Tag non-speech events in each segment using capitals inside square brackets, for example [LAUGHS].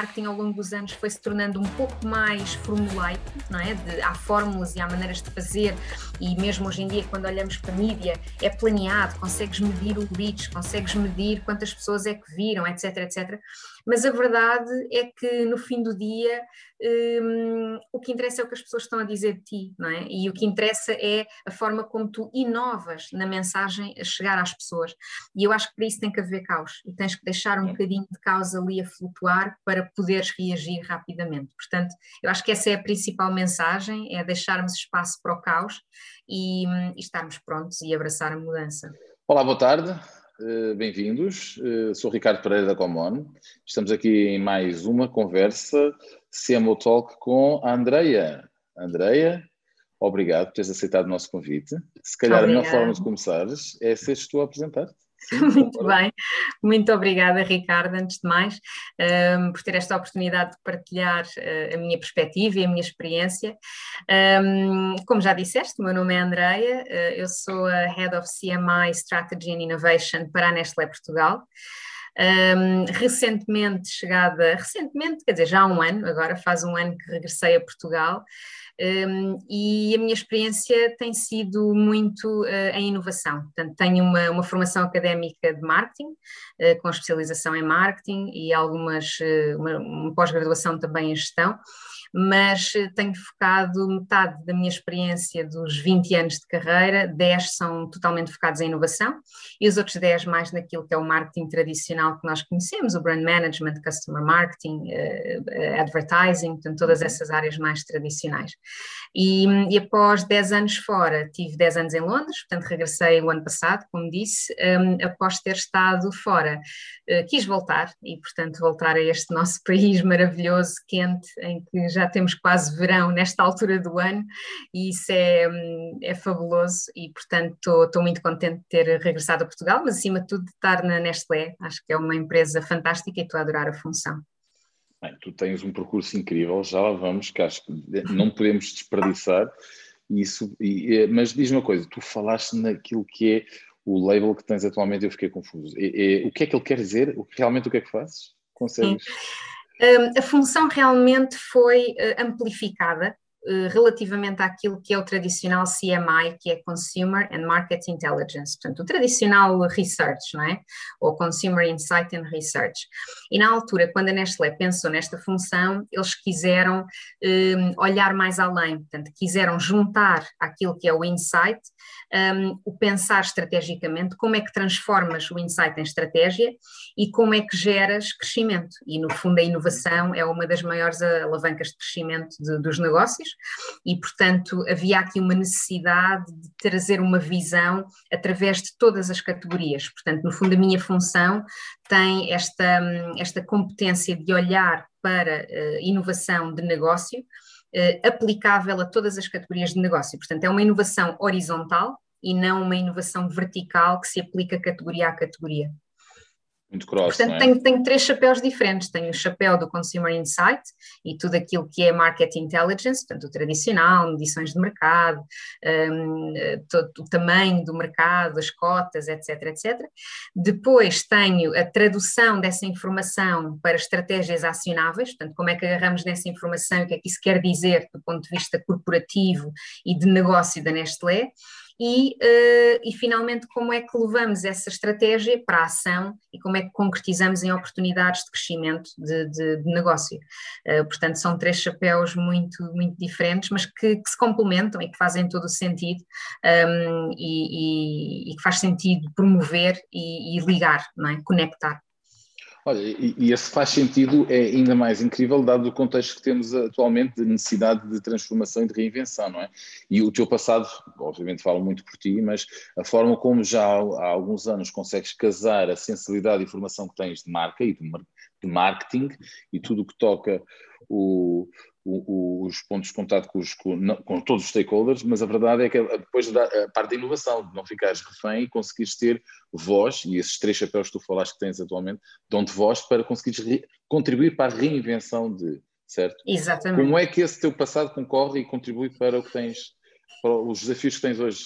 marketing ao longo dos anos foi se tornando um pouco mais formulaico, não é? De, há fórmulas e há maneiras de fazer, e mesmo hoje em dia, quando olhamos para a mídia, é planeado, consegues medir o reach, consegues medir quantas pessoas é que viram, etc, etc. Mas a verdade é que no fim do dia um, o que interessa é o que as pessoas estão a dizer de ti, não é? E o que interessa é a forma como tu inovas na mensagem a chegar às pessoas. E eu acho que para isso tem que haver caos e tens que deixar um bocadinho de caos ali a flutuar para poderes reagir rapidamente. Portanto, eu acho que essa é a principal mensagem, é deixarmos espaço para o caos e, hum, e estarmos prontos e abraçar a mudança. Olá, boa tarde. Eh, bem-vindos. Eh, sou Ricardo Pereira da Comon. Estamos aqui em mais uma conversa CMO Talk com a Andreia. Andreia, obrigado por teres aceitado o nosso convite. Se calhar Obrigada. a melhor forma de começares é seres tu a apresentar-te. [LAUGHS] Muito bem, muito obrigada, Ricardo, antes de mais, um, ehm, por ter esta oportunidade de partilhar uh, a minha perspectiva e a minha experiência. Um, ehm, como já disseste, o meu nome é Andreia, uh, eu sou a Head of CMI Strategy and Innovation para a Nestlé Portugal. Um, recentemente chegada, recentemente, quer dizer, já há um ano, agora faz um ano que regressei a Portugal, um, e a minha experiência tem sido muito uh, em inovação. Portanto, tenho uma, uma formação académica de marketing, uh, com especialização em marketing e algumas, uh, uma, uma pós-graduação também em gestão mas eh, tenho focado metade da minha experiência dos 20 anos de carreira, 10 são totalmente focados em inovação e os outros 10 mais naquilo que é o marketing tradicional que nós conhecemos, o brand management, customer marketing, uh, advertising, portanto, todas essas áreas mais tradicionais. E, e, após 10 anos fora, tive 10 anos em Londres, portanto regressei o ano passado, como disse, um, após ter estado fora, uh, quis voltar e, portanto, voltar a este [LAUGHS] nosso país maravilhoso, quente, em que já já temos quase verão nesta altura do ano e isso é, é fabuloso e, portanto, estou muito contente de ter regressado a Portugal, mas acima de tudo de estar na Nestlé, acho que é uma empresa fantástica e estou a adorar a função. Bem, tu tens um percurso incrível, já lá vamos, que acho que não podemos desperdiçar isso, e, mas diz uma coisa, tu falaste naquilo que é o label que tens atualmente, eu fiquei confuso. É, é, o que é que ele quer dizer? Realmente o que é que fazes? Consegues? Sim a função realmente foi eh, amplificada relativamente àquilo que é o tradicional CMI, que é Consumer and Market Intelligence, portanto, o tradicional research, não é? Ou Consumer Insight and Research. E na altura, quando a Nestlé pensou nesta função, eles quiseram um, olhar mais além, portanto, quiseram juntar aquilo que é o insight, um, o pensar estrategicamente, como é que transformas o insight em estratégia e como é que geras crescimento. E, no fundo, a inovação é uma das maiores alavancas de crescimento de, dos negócios e, portanto, havia aqui uma necessidade de trazer uma visão através de todas as categorias. Portanto, no fundo, a minha função tem esta, esta competência de olhar para uh, inovação de negócio uh, aplicável a todas as categorias de negócio. Portanto, é uma inovação horizontal e não uma inovação vertical que se aplica categoria a categoria. Muito cross, Portanto, é? tenho, tenho, três chapéus diferentes. Tenho o chapéu do Consumer Insight e tudo aquilo que é Market Intelligence, portanto, o tradicional, medições de mercado, um, todo, o tamanho do mercado, as cotas, etc, etc. Depois tenho a tradução dessa informação para estratégias acionáveis, portanto, como é que agarramos nessa informação e o que é que isso quer dizer do ponto de vista corporativo e de negócio da Nestlé e, uh, e finalmente como é que levamos essa estratégia para a ação e como é que concretizamos em oportunidades de crescimento de, de, de negócio. Uh, portanto, são três chapéus muito, muito diferentes, mas que, que se complementam e que fazem todo o sentido um, ehm, e, e, e, que faz sentido promover e, e ligar, não é? conectar. Olha, e, esse faz sentido é ainda mais incrível, dado o contexto que temos atualmente de necessidade de transformação e de reinvenção, não é? E o teu passado, obviamente falo muito por ti, mas a forma como já há, alguns anos consegues casar a sensibilidade e formação que tens de marca e de, de marketing e tudo o que toca o, o, os pontos de contato com, os, com, com, todos os stakeholders, mas a verdade é que depois da a parte da inovação, de não ficares refém e conseguires ter voz, e esses três chapéus que tu falaste que tens atualmente, dão-te voz para conseguires re, contribuir para a reinvenção de, certo? Exatamente. Como é que esse teu passado concorre e contribui para o que tens, para os desafios que tens hoje?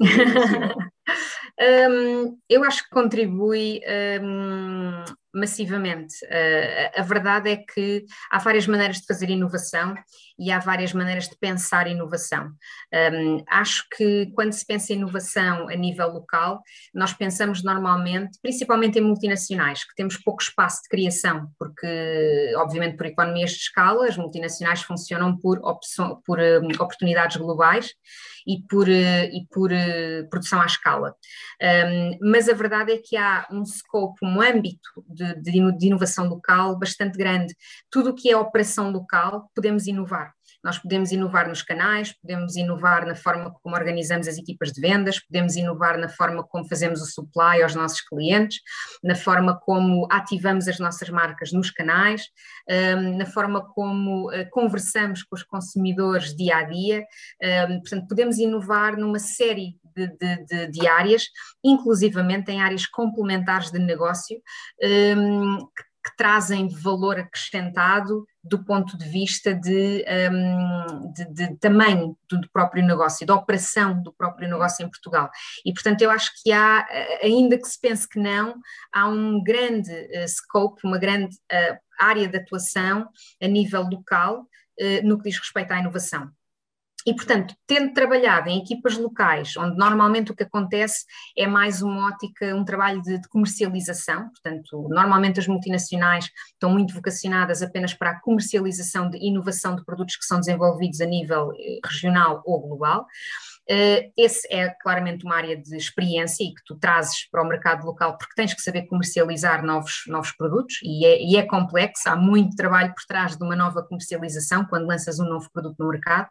[LAUGHS] um, eu acho que contribui um, massivamente. Uh, a verdade é que há várias maneiras de fazer inovação e há várias maneiras de pensar inovação. Um, acho que quando se pensa em inovação a nível local, nós pensamos normalmente, principalmente em multinacionais, que temos pouco espaço de criação, porque, obviamente, por economias de escala, as multinacionais funcionam por, por um, oportunidades globais e por, uh, e por uh, produção à escala. Um, mas a verdade é que há um scope, um âmbito de, de, inovação local bastante grande. Tudo o que é operação local podemos inovar. Nós podemos inovar nos canais, podemos inovar na forma como organizamos as equipas de vendas, podemos inovar na forma como fazemos o supply aos nossos clientes, na forma como ativamos as nossas marcas nos canais, hum, na forma como eh, conversamos com os consumidores dia a dia. Hum, portanto, podemos inovar numa série de, de, de, de, áreas, inclusivamente em áreas complementares de negócio, um, que, trazem valor acrescentado do ponto de vista de, um, de, tamanho do próprio negócio, da operação do próprio negócio em Portugal. E, portanto, eu acho que há, ainda que se pense que não, há um grande uh, scope, uma grande uh, área de atuação a nível local uh, no que diz respeito à inovação. E, portanto, tendo trabalhado em equipas locais, onde normalmente o que acontece é mais uma ótica, um trabalho de, de, comercialização, portanto, normalmente as multinacionais estão muito vocacionadas apenas para a comercialização de inovação de produtos que são desenvolvidos a nível eh, regional ou global. Uh, esse é claramente uma área de experiência e que tu trazes para o mercado local porque tens que saber comercializar novos, novos produtos e é, e é complexo, há muito trabalho por trás de uma nova comercialização quando lanças um novo produto no mercado,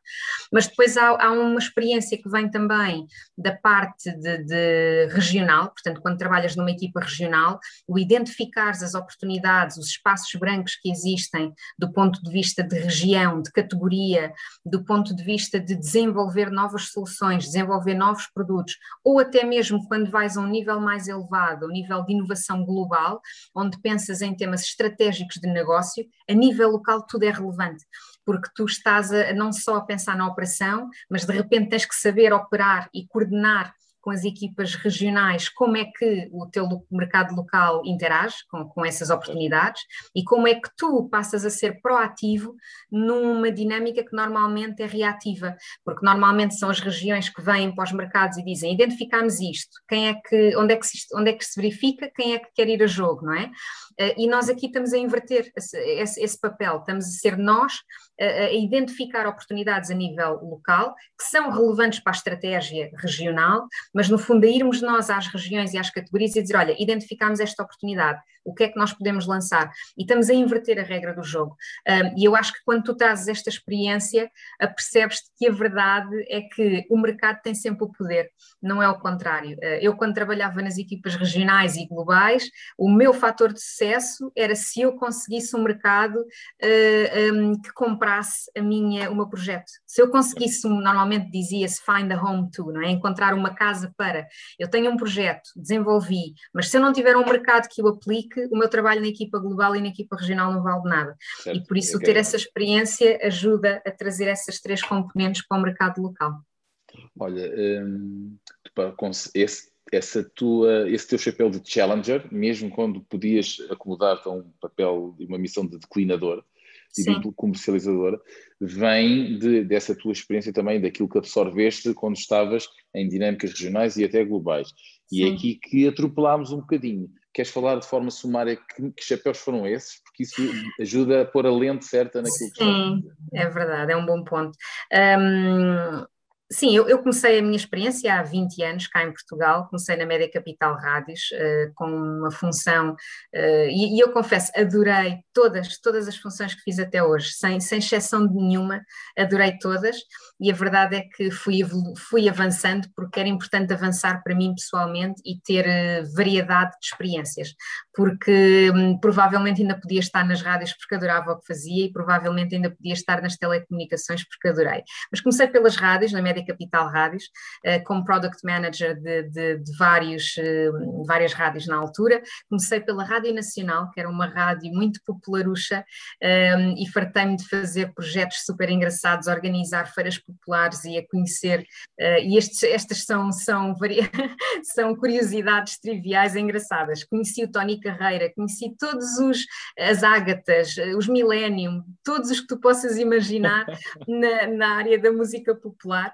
mas depois há, há uma experiência que vem também da parte de, de, regional, portanto quando trabalhas numa equipa regional, o identificar as oportunidades, os espaços brancos que existem do ponto de vista de região, de categoria, do ponto de vista de desenvolver novas soluções desenvolver novos produtos, ou até mesmo quando vais a um nível mais elevado, um nível de inovação global, onde pensas em temas estratégicos de negócio, a nível local tudo é relevante, porque tu estás a, não só a pensar na operação, mas de repente tens que saber operar e coordenar com as equipas regionais, como é que o teu mercado local interage com, com essas oportunidades e como é que tu passas a ser proativo numa dinâmica que normalmente é reativa, porque normalmente são as regiões que vêm para os mercados e dizem identificamos isto, quem é que, onde é que se, onde é que se verifica, quem é que quer ir a jogo, não é? Eh, e nós aqui estamos a inverter esse, esse, esse papel, estamos a ser nós a identificar oportunidades a nível local que são relevantes para a estratégia regional, mas no fundo a irmos nós às regiões e às categorias e dizer, olha, identificamos esta oportunidade, o que é que nós podemos lançar? E estamos a inverter a regra do jogo. Um, e eu acho que quando tu trazes esta experiência, percebes-te que a verdade é que o mercado tem sempre o poder, não é o contrário. Uh, eu quando trabalhava nas equipas regionais e globais, o meu fator de sucesso era se eu conseguisse um mercado uh, um, que comprasse a minha, o meu projeto. Se eu conseguisse, normalmente dizia-se find a home to, não é? Encontrar uma casa para. Eu tenho um projeto, desenvolvi, mas se eu não tiver um mercado que o aplique, o meu trabalho na equipa global e na equipa regional não vale nada. Certo. E por isso ter essa experiência ajuda a trazer essas três componentes para o mercado local. Olha, hum, esse, essa tua, esse teu chapéu de challenger, mesmo quando podias acomodar-te a um papel e uma missão de declinador, e de comercializadora, vem de, dessa tua experiência também, daquilo que absorveste quando estavas em dinâmicas regionais e até globais. E é aqui que atropelámos um bocadinho. Queres falar de forma sumária que, que chapéus foram esses? Porque isso ajuda a pôr a lente certa naquilo que Sim, é verdade, é um bom ponto. Um, Sim, eu, eu, comecei a minha experiência há 20 anos cá em Portugal, comecei na Média Capital Rádios, uh, com uma função, uh, e, e, eu confesso, adorei todas, todas as funções que fiz até hoje, sem, sem exceção de nenhuma, adorei todas, e a verdade é que fui, fui avançando, porque era importante avançar para mim pessoalmente e ter uh, variedade de experiências, porque um, provavelmente ainda podia estar nas rádios porque adorava o que fazia, e provavelmente ainda podia estar nas telecomunicações porque adorei. Mas comecei pelas rádios, na Média Capital Rádios, uh, como Product Manager de, de, de vários, uh, várias rádios na altura. Comecei pela Rádio Nacional, que era uma rádio muito popularucha, um, e fartei-me de fazer projetos super engraçados, organizar feiras populares e a conhecer, e estes, estas são, são, [LAUGHS] são curiosidades triviais e engraçadas. Conheci o Tony Carreira, conheci todos os, as Ágatas, os Millennium, todos os que tu possas imaginar [LAUGHS] na, na área da música popular.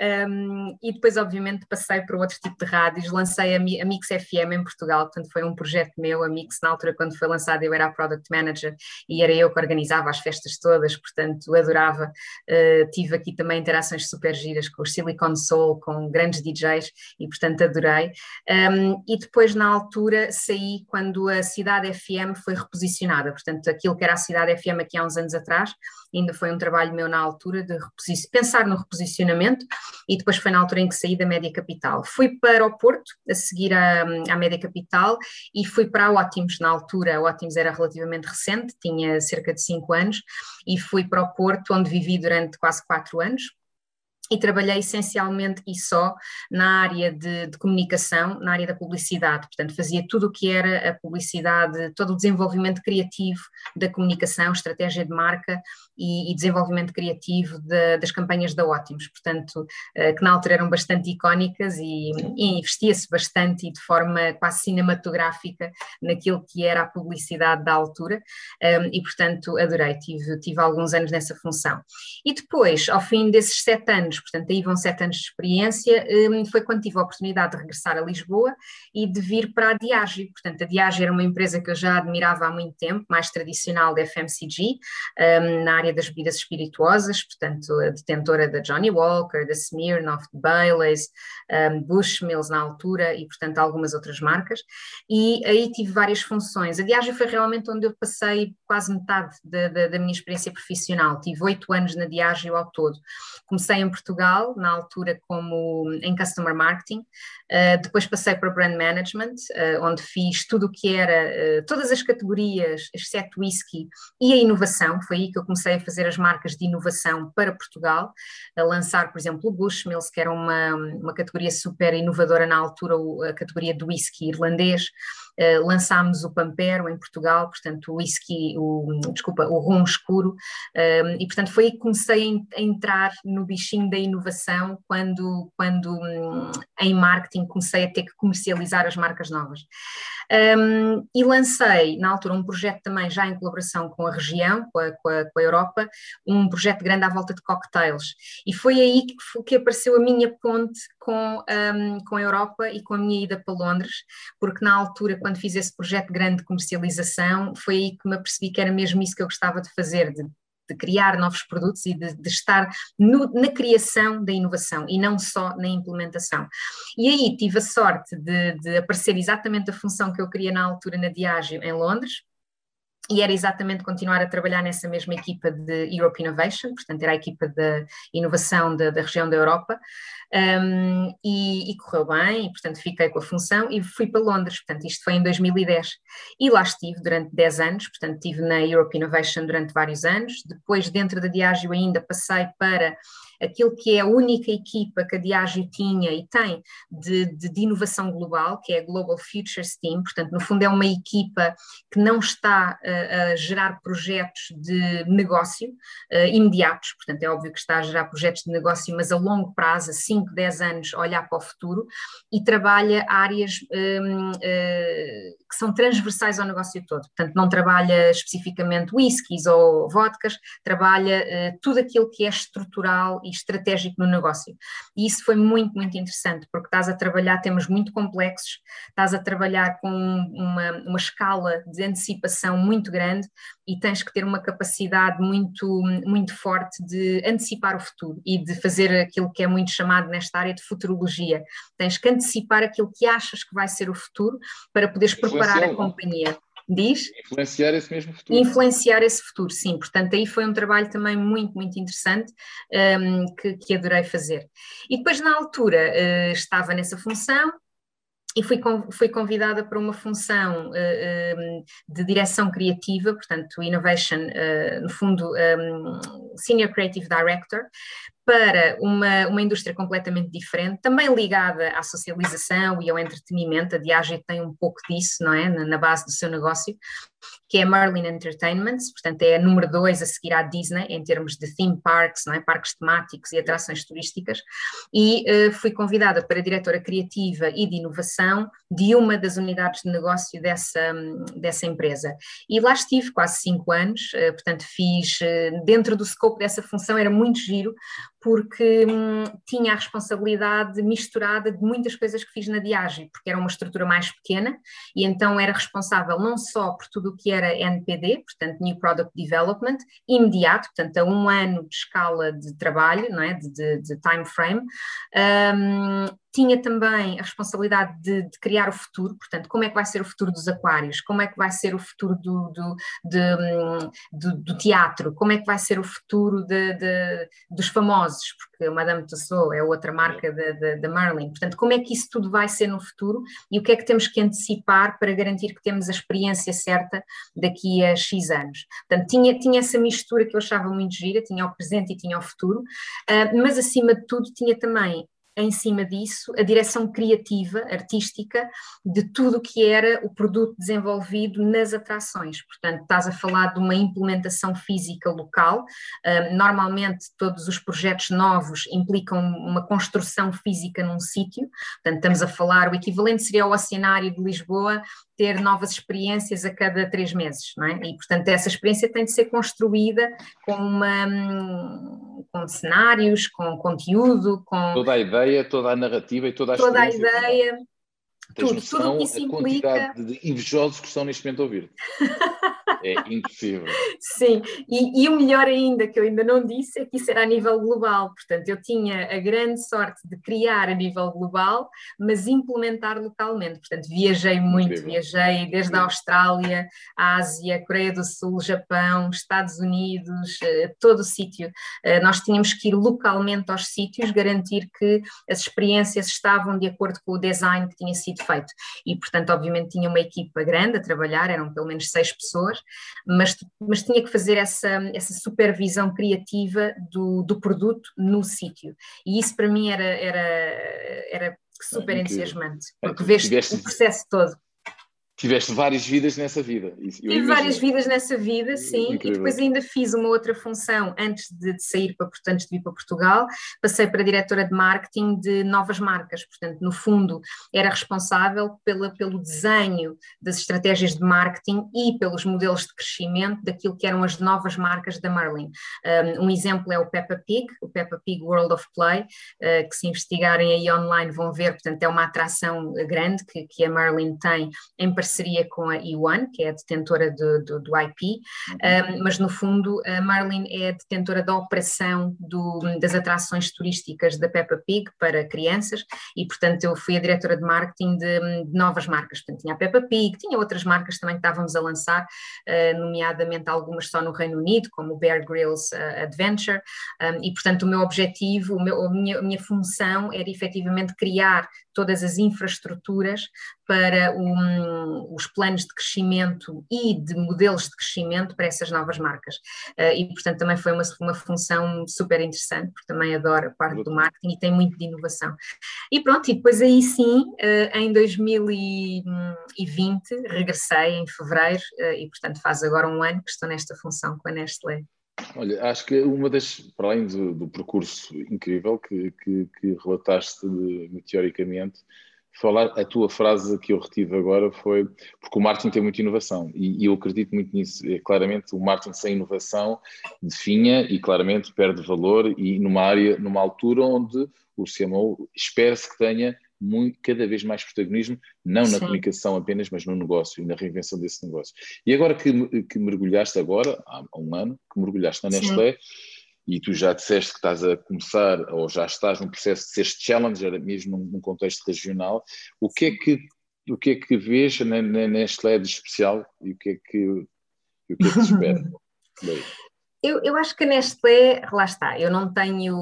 Um, e depois, obviamente, passei para outro tipo de rádios, lancei a, a, Mix FM em Portugal, portanto foi um projeto meu, a Mix, na altura quando foi lançada eu era a Product Manager e era eu que organizava as festas todas, portanto adorava, uh, tive aqui também interações super giras com o Silicon Soul, com grandes DJs e portanto adorei. Um, e depois na altura saí quando a Cidade FM foi reposicionada, portanto aquilo que era a Cidade FM aqui há uns anos atrás, ainda foi um trabalho meu na altura de pensar no reposicionamento, e depois foi na altura em que saí da Média Capital. Fui para o Porto, a seguir à, à Média Capital, e fui para a Ótimos na altura. A Ótimos era relativamente recente, tinha cerca de 5 anos, e fui para o Porto, onde vivi durante quase 4 anos e trabalhei essencialmente e só na área de, de, comunicação, na área da publicidade, portanto fazia tudo o que era a publicidade, todo o desenvolvimento criativo da comunicação, estratégia de marca e, e desenvolvimento criativo de, das campanhas da Ótimos, portanto uh, que na altura eram bastante icónicas e, e investia-se bastante e de forma quase cinematográfica naquilo que era a publicidade da altura. E portanto adorei, tive, tive alguns anos nessa função. E depois, ao fim desses sete anos, anos, portanto aí vão sete anos de experiência, um, foi quando tive a oportunidade de regressar a Lisboa e de vir para a Diageo, portanto a Diageo era uma empresa que eu já admirava há muito tempo, mais tradicional da FMCG, um, na área das bebidas espirituosas, portanto a detentora da Johnny Walker, da Smirnoff, de Baileys, um, Bushmills na altura e portanto algumas outras marcas, e aí tive várias funções. A Diageo foi realmente onde eu passei quase metade da, da, da minha experiência profissional, tive oito anos na Diageo ao todo. Comecei em Portugal Portugal, na altura como em Customer Marketing, uh, depois passei para Brand Management, uh, onde fiz tudo o que era, uh, todas as categorias, exceto whisky e a inovação, foi aí que eu comecei a fazer as marcas de inovação para Portugal, a lançar, por exemplo, o Bushmills, que era uma, uma categoria super inovadora na altura, a categoria do whisky irlandês, Uh, lançámos o Pampero em Portugal, portanto o whisky, o, desculpa, o rum escuro, uh, e portanto foi aí que comecei a, entrar no bichinho da inovação quando, quando um, em marketing comecei a ter que comercializar as marcas novas. Um, e lancei, na altura, um projeto também já em colaboração com a região, com a, com a, com a Europa, um projeto grande à volta de cocktails. E foi aí que, que apareceu a minha ponte com, um, com a Europa e com a minha ida para Londres, porque na altura, quando fiz esse projeto grande de comercialização, foi aí que me apercebi que era mesmo isso que eu gostava de fazer, de de criar novos produtos e de, de estar no, na criação da inovação e não só na implementação. E aí tive a sorte de, de aparecer exatamente a função que eu queria na altura na Diageo em Londres, e era exatamente continuar a trabalhar nessa mesma equipa de Europe Innovation, portanto era a equipa de inovação da, da região da Europa, um, e, e, correu bem, e portanto fiquei com a função e fui para Londres, portanto isto foi em 2010, e lá estive durante 10 anos, portanto estive na Europe Innovation durante vários anos, depois dentro da Diageo ainda passei para aquilo que é a única equipa que a Diageo tinha e tem de, de, de, inovação global, que é a Global Futures Team, portanto, no fundo é uma equipa que não está a, a gerar projetos de negócio uh, imediatos, portanto, é óbvio que está a gerar projetos de negócio, mas a longo prazo, a 5, 10 anos, olhar para o futuro e trabalha áreas um, uh, eh, que são transversais ao negócio todo, portanto, não trabalha especificamente whiskies ou vodkas, trabalha uh, tudo aquilo que é estrutural e estratégico no negócio. E isso foi muito, muito interessante, porque estás a trabalhar temas muito complexos, estás a trabalhar com uma, uma escala de antecipação muito grande e tens que ter uma capacidade muito, muito forte de antecipar o futuro e de fazer aquilo que é muito chamado nesta área de futurologia. Tens que antecipar aquilo que achas que vai ser o futuro para poderes preparar a companhia. Diz? Influenciar esse mesmo futuro. Influenciar esse futuro, sim. Portanto, aí foi um trabalho também muito, muito interessante um, que, que adorei fazer. E depois, na altura, uh, estava nessa função, e fui, fui convidada para uma função uh, de direção criativa, portanto, Innovation, uh, no fundo, um, Senior Creative Director, para uma, uma indústria completamente diferente, também ligada à socialização e ao entretenimento. A Diageo tem um pouco disso, não é? Na, na base do seu negócio, que é Merlin Entertainment, portanto é a número dois a seguir à Disney em termos de theme parks, não é? parques temáticos e atrações turísticas, e uh, fui convidada para diretora criativa e de inovação de uma das unidades de negócio dessa, dessa empresa. E lá estive quase cinco anos, uh, portanto fiz, uh, dentro do scope dessa função era muito giro, porque hum, tinha a responsabilidade misturada de muitas coisas que fiz na Diageo, porque era uma estrutura mais pequena, e então era responsável não só por tudo o que era NPD, portanto New Product Development, imediato, portanto a um ano de escala de trabalho, não é, de, de, de time frame, um, tinha também a responsabilidade de, de, criar o futuro, portanto, como é que vai ser o futuro dos aquários, como é que vai ser o futuro do, do, de, do, do teatro, como é que vai ser o futuro de, dos famosos, porque Madame Tussauds é outra marca da Merlin, portanto, como é que isso tudo vai ser no futuro e o que é que temos que antecipar para garantir que temos a experiência certa daqui a X anos. Portanto, tinha, tinha essa mistura que eu achava muito gira, tinha o presente e tinha o futuro, uh, mas acima de tudo tinha também em cima disso a direção criativa, artística, de tudo o que era o produto desenvolvido nas atrações. Portanto, estás a falar de uma implementação física local. Normalmente, todos os projetos novos implicam uma construção física num sítio. Portanto, estamos a falar, o equivalente seria o Oceanário de Lisboa ter novas experiências a cada três meses, não é? E, portanto, essa experiência tem de ser construída com, uma, com cenários, com conteúdo, com... Toda a ideia, toda a narrativa e toda a Toda a ideia, tudo, tudo que isso a implica... quantidade de invejosos que estão neste momento a ouvir. [LAUGHS] É impossível. [LAUGHS] Sim, e, e, o melhor ainda, que eu ainda não disse, é que isso era a nível global. Portanto, eu tinha a grande sorte de criar a nível global, mas implementar localmente. Portanto, viajei muito, Incrível. viajei desde Incrível. a Austrália, a Ásia, Coreia do Sul, Japão, Estados Unidos, eh, todo o sítio. Eh, nós tínhamos que ir localmente aos sítios, garantir que as experiências estavam de acordo com o design que tinha sido feito. E, portanto, obviamente, tinha uma equipa grande a trabalhar, eram pelo menos seis pessoas mas, mas tinha que fazer essa, essa supervisão criativa do, do produto no sítio. E isso para mim era, era, era super é entusiasmante, porque veste o processo todo. Tiveste várias vidas nessa vida. Tive várias vidas nessa vida, sim, Incrível. e depois ainda fiz uma outra função antes de, de sair para, antes de vir para Portugal, passei para diretora de marketing de novas marcas, portanto, no fundo, era responsável pela, pelo desenho das estratégias de marketing e pelos modelos de crescimento daquilo que eram as novas marcas da Merlin. Um, exemplo é o Peppa Pig, o Peppa Pig World of Play, uh, que se investigarem aí online vão ver, portanto, é uma atração grande que, que a Merlin tem em parceria parceria com a E1, que é a detentora do, IP, um, mas no fundo a Marlin é a detentora da operação do, das atrações turísticas da Peppa Pig para crianças e, portanto, eu fui a diretora de marketing de, de novas marcas. Portanto, tinha a Peppa Pig, tinha outras marcas também que estávamos a lançar, uh, nomeadamente algumas só no Reino Unido, como o Bear Grylls uh, Adventure, um, e, portanto, o meu objetivo, o meu, a, minha, a minha função era efetivamente criar todas as infraestruturas para um, os planos de crescimento e de modelos de crescimento para essas novas marcas. Uh, e, portanto, também foi uma, uma função super interessante, porque também adoro a parte do marketing e tem muito de inovação. E pronto, e depois aí sim, uh, em 2020, regressei em fevereiro, uh, e portanto faz agora um ano que estou nesta função com a Nestlé. Olha, acho que uma das, para além do, do percurso incrível que, que, que relataste meteoricamente, falar, a tua frase que eu retive agora foi porque o marketing tem muita inovação e, e, eu acredito muito nisso. É, claramente, o marketing sem inovação definha e claramente perde valor e numa área, numa altura onde o CMO espera-se que tenha muito, cada vez mais protagonismo, não na Sim. comunicação apenas, mas no negócio e na reinvenção desse negócio. E agora que, que mergulhaste agora, há um ano, que mergulhaste na Nestlé, e tu já disseste que estás a começar, ou já estás num processo de ser challenger, mesmo num, num contexto regional, o que é que o que é que vês na, na Nestlé de especial e o que é que, o que, é que te espera? [LAUGHS] Eu, eu, acho que a Nestlé, lá está, eu não tenho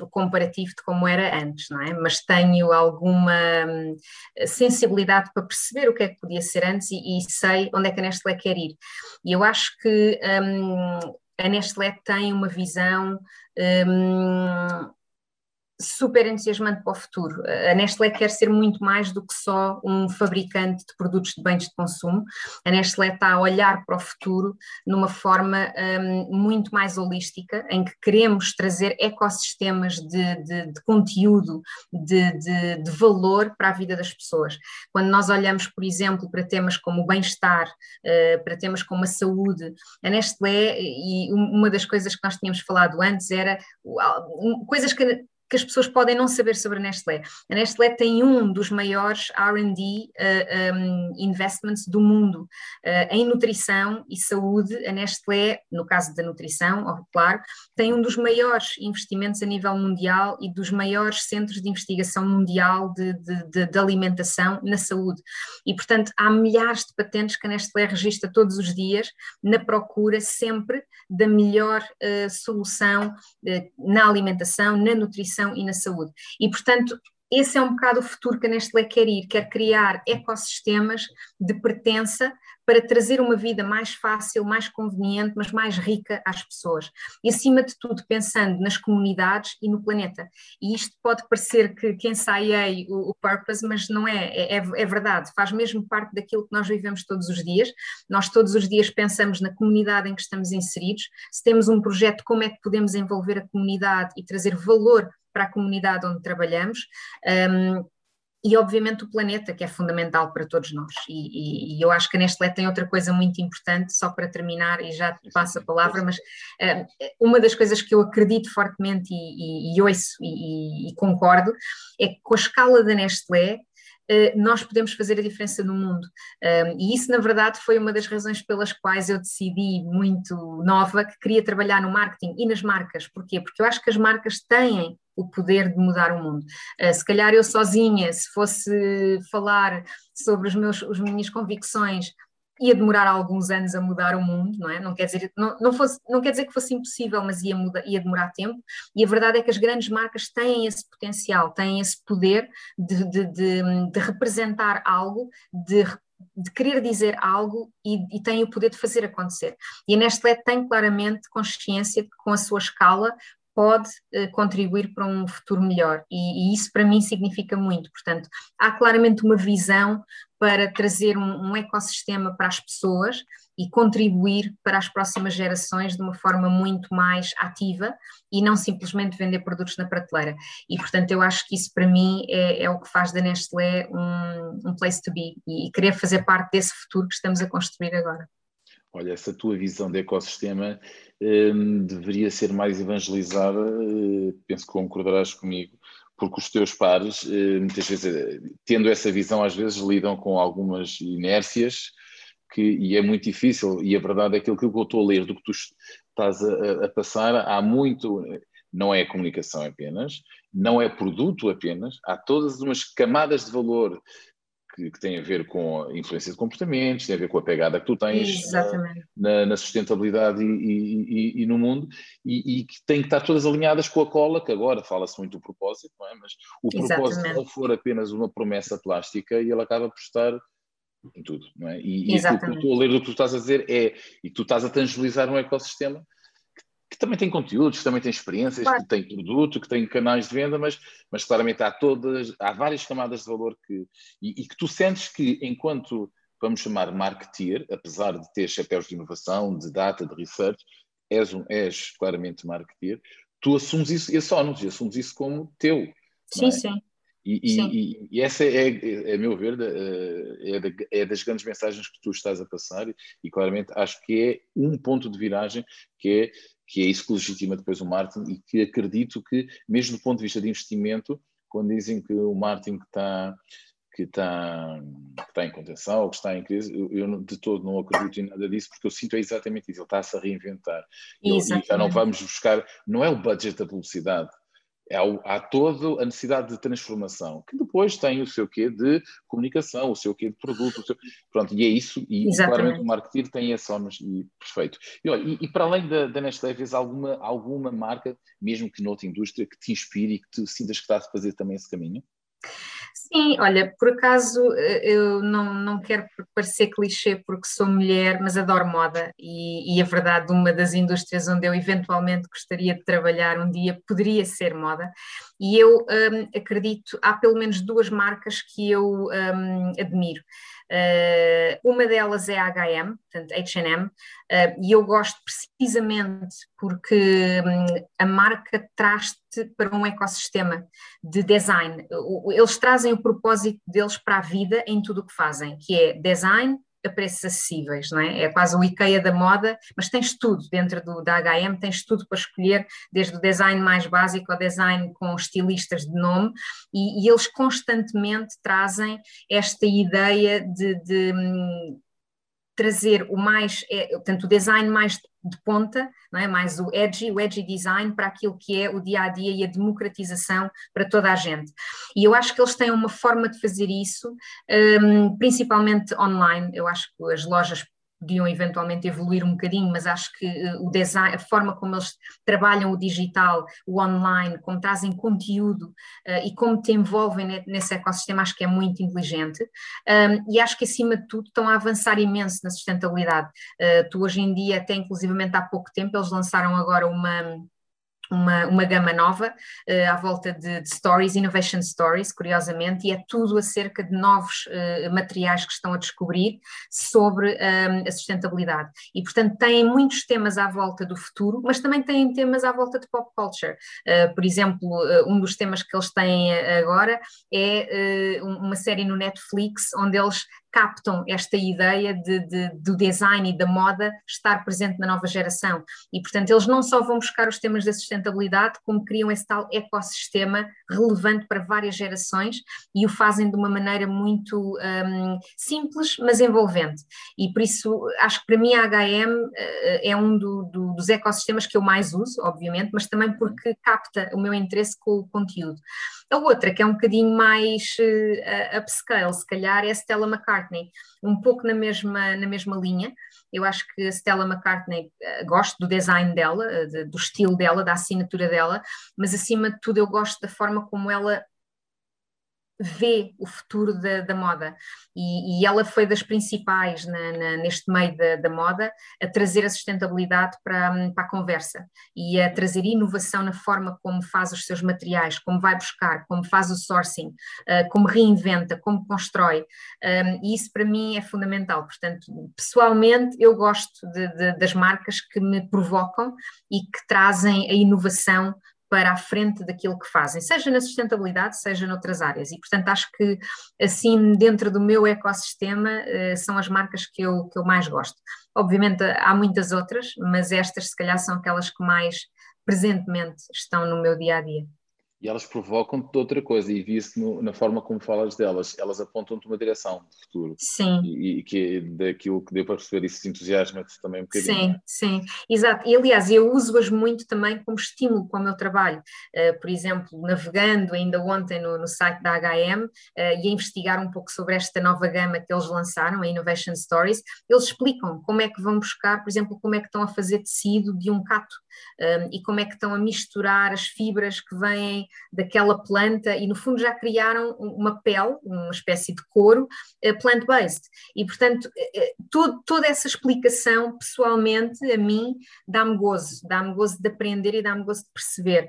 o comparativo de como era antes, não é? Mas tenho alguma hum, sensibilidade para perceber o que é que podia ser antes e, e sei onde é que a Nestlé quer ir. E eu acho que um, a Nestlé tem uma visão um, super entusiasmante para o futuro. A Nestlé quer ser muito mais do que só um fabricante de produtos de bens de consumo. A Nestlé está a olhar para o futuro numa forma um, muito mais holística, em que queremos trazer ecossistemas de, de, de conteúdo, de, de, valor para a vida das pessoas. Quando nós olhamos, por exemplo, para temas como o bem-estar, uh, para temas como a saúde, a Nestlé, e uma das coisas que nós tínhamos falado antes era coisas que que as pessoas podem não saber sobre a Nestlé. A Nestlé tem um dos maiores R&D uh, um, investments do mundo uh, em nutrição e saúde. A Nestlé, no caso da nutrição, claro, tem um dos maiores investimentos a nível mundial e dos maiores centros de investigação mundial de, de, de, de alimentação na saúde. E, portanto, há milhares de patentes que a Nestlé registra todos os dias na procura sempre da melhor uh, solução na alimentação, na nutrição e na saúde. E, portanto, esse é um bocado o futuro que a Nestlé quer ir, quer criar ecossistemas de pertença para trazer uma vida mais fácil, mais conveniente, mas mais rica às pessoas. E acima de tudo, pensando nas comunidades e no planeta. E isto pode parecer que, que ensaiei o, o purpose, mas não é, é, é, é verdade, faz mesmo parte daquilo que nós vivemos todos os dias. Nós todos os dias pensamos na comunidade em que estamos inseridos. Se temos um projeto, como é que podemos envolver a comunidade e trazer valor para a comunidade onde trabalhamos. Um, e obviamente o planeta, que é fundamental para todos nós. E, e, e, eu acho que a Nestlé tem outra coisa muito importante, só para terminar, e já te passo a palavra, mas uh, uma das coisas que eu acredito fortemente e, e, e ouço e, concordo é que com a escala da Nestlé, nós podemos fazer a diferença no mundo. e isso, na verdade, foi uma das razões pelas quais eu decidi, muito nova, que queria trabalhar no marketing e nas marcas. Porquê? Porque eu acho que as marcas têm o poder de mudar o mundo. Uh, se calhar eu sozinha, se fosse falar sobre os meus, as minhas convicções, ia demorar alguns anos a mudar o mundo, não é? Não quer dizer, não, não, fosse, não quer dizer que fosse impossível, mas ia, muda, ia demorar tempo. E a verdade é que as grandes marcas têm esse potencial, têm esse poder de, de, de, de representar algo, de de querer dizer algo e, e, tem o poder de fazer acontecer. E a Nestlé tem claramente consciência de que com a sua escala pode uh, contribuir para um futuro melhor e, e, isso para mim significa muito. Portanto, há claramente uma visão para trazer um, um, ecossistema para as pessoas e contribuir para as próximas gerações de uma forma muito mais ativa e não simplesmente vender produtos na prateleira. E, portanto, eu acho que isso para mim é, é o que faz da Nestlé um, um place to be e, querer fazer parte desse futuro que estamos a construir agora. Olha, essa tua visão de ecossistema um, deveria ser mais evangelizada, uh, penso que concordarás comigo, porque os teus pares, uh, muitas vezes, eh, tendo essa visão, às vezes lidam com algumas inércias que, e é muito difícil. E a verdade é que aquilo que eu estou a ler do que tu estás a, a passar, há muito. Não é comunicação apenas, não é produto apenas, há todas umas camadas de valor que, que tem a ver com a influência de comportamentos, tem a ver com a pegada que tu tens na, na, sustentabilidade e, e, e, e, no mundo, e, que tem que estar todas alinhadas com a cola, que agora fala-se muito do propósito, não é? mas o propósito Exatamente. não for apenas uma promessa plástica e ele acaba por estar em tudo, não é? E, e aquilo que eu estou a ler do que tu estás a dizer é, e tu estás a tangibilizar um ecossistema que também tem conteúdos, que também tem experiências, claro. que tem produto, que tem canais de venda, mas, mas claramente há todas, há várias camadas de valor que, e, e que tu sentes que enquanto, vamos chamar marketeer, apesar de ter chapéus de inovação, de data, de research, és, um, és claramente marketeer, tu assumes isso e assomes, e assumes isso como teu. Sim, é? sim. E, e, e, essa é, é, a meu ver, é, é, das grandes mensagens que tu estás a passar e claramente acho que é um ponto de viragem que é que é isso que legitima depois o marketing e que acredito que, mesmo do ponto de vista de investimento, quando dizem que o marketing está que está, que está em contenção ou que está em crise, eu, eu, de todo não acredito em nada disso, porque eu sinto é exatamente isso, ele está-se a reinventar. E já não vamos buscar, não é o budget da publicidade, há toda a necessidade de transformação, que depois tem o seu quê de comunicação, o seu quê de produto, seu... pronto, e é isso, e Exatamente. claramente o marketing tem esse homens, e perfeito. E, olha, e, e, para além da, da Nestlé, vês alguma, alguma marca, mesmo que noutra indústria, que te inspire e que te sintas que está a fazer também esse caminho? Sim, olha, por acaso eh, eu não, não quero parecer clichê porque sou mulher, mas adoro moda e, e a verdade, uma das indústrias onde eu eventualmente gostaria de trabalhar um dia poderia ser moda. E eu um, acredito, há pelo menos duas marcas que eu um, admiro. Uh, uma delas é a H&M, portanto H&M, uh, e eu gosto precisamente porque um, a marca traz-te para um ecossistema de design. Eles trazem o propósito deles para a vida em tudo o que fazem, que é design, a preços acessíveis, não é? É quase o IKEA da moda, mas tens tudo dentro do, da HM, tens tudo para escolher, desde o design mais básico ao design com estilistas de nome, e, e eles constantemente trazem esta ideia de, de hum, trazer o mais, é, portanto, o design mais de ponta, não é? mais o edgy, o edgy design para aquilo que é o dia a dia e a democratização para toda a gente. E eu acho que eles têm uma forma de fazer isso, um, principalmente online. Eu acho que as lojas podiam eventualmente evoluir um bocadinho, mas acho que uh, o design, a forma como eles trabalham o digital, o online, como trazem conteúdo uh, e como te envolvem nesse ecossistema, acho que é muito inteligente. Um, e acho que, acima de tudo, estão a avançar imenso na sustentabilidade. Uh, tu, hoje em dia, até inclusivamente há pouco tempo, eles lançaram agora uma uma, uma gama nova uh, à volta de, de, stories, innovation stories, curiosamente, e é tudo acerca de novos uh, materiais que estão a descobrir sobre ehm, a sustentabilidade. E, portanto, têm muitos temas à volta do futuro, mas também têm temas à volta de pop culture. Uh, por exemplo, um dos temas que eles têm agora é uma série no Netflix onde eles captam esta ideia de, de, do design e da moda estar presente na nova geração. E, portanto, eles não só vão buscar os temas da sustentabilidade, como criam esse tal ecossistema relevante para várias gerações e o fazem de uma maneira muito um, simples, mas envolvente. E por isso, acho que para mim a HM é um do, do, dos ecossistemas que eu mais uso, obviamente, mas também porque capta o meu interesse com o conteúdo. A outra, que é um bocadinho mais uh, upscale, se calhar, é a Stella McCartney, um pouco na mesma, na mesma linha. Eu acho que a Stella McCartney, uh, gosto do design dela, uh, de, do estilo dela, da assinatura dela, mas acima de tudo eu gosto da forma como ela vê o futuro da, da moda. E, e, ela foi das principais na, na, neste meio da, da, moda a trazer a sustentabilidade para, para, a conversa e a trazer inovação na forma como faz os seus materiais, como vai buscar, como faz o sourcing, uh, como reinventa, como constrói. Um, e isso para mim é fundamental, portanto pessoalmente eu gosto de, de, das marcas que me provocam e que trazem a inovação para a frente daquilo que fazem, seja na sustentabilidade, seja noutras áreas. E, portanto, acho que, assim, dentro do meu ecossistema, eh, são as marcas que eu, que eu mais gosto. Obviamente, há muitas outras, mas estas, se calhar, são aquelas que mais presentemente estão no meu dia a dia e elas provocam-te outra coisa, e vi-se na forma como falas delas, elas apontam-te uma direção de futuro. Sim. E, e que daquilo que deu para perceber, isso entusiasma-te também um bocadinho. Sim, sim, exato. E aliás, eu uso-as muito também como estímulo para o meu trabalho. Uh, por exemplo, navegando ainda ontem no, no site da HM uh, e a investigar um pouco sobre esta nova gama que eles lançaram, a Innovation Stories, eles explicam como é que vão buscar, por exemplo, como é que estão a fazer tecido de um cato um, e como é que estão a misturar as fibras que vêm daquela planta e no fundo já criaram uma pele, uma espécie de couro uh, plant-based. E portanto uh, toda essa explicação pessoalmente a mim dá-me gozo, dá-me gozo de aprender e dá-me gozo de perceber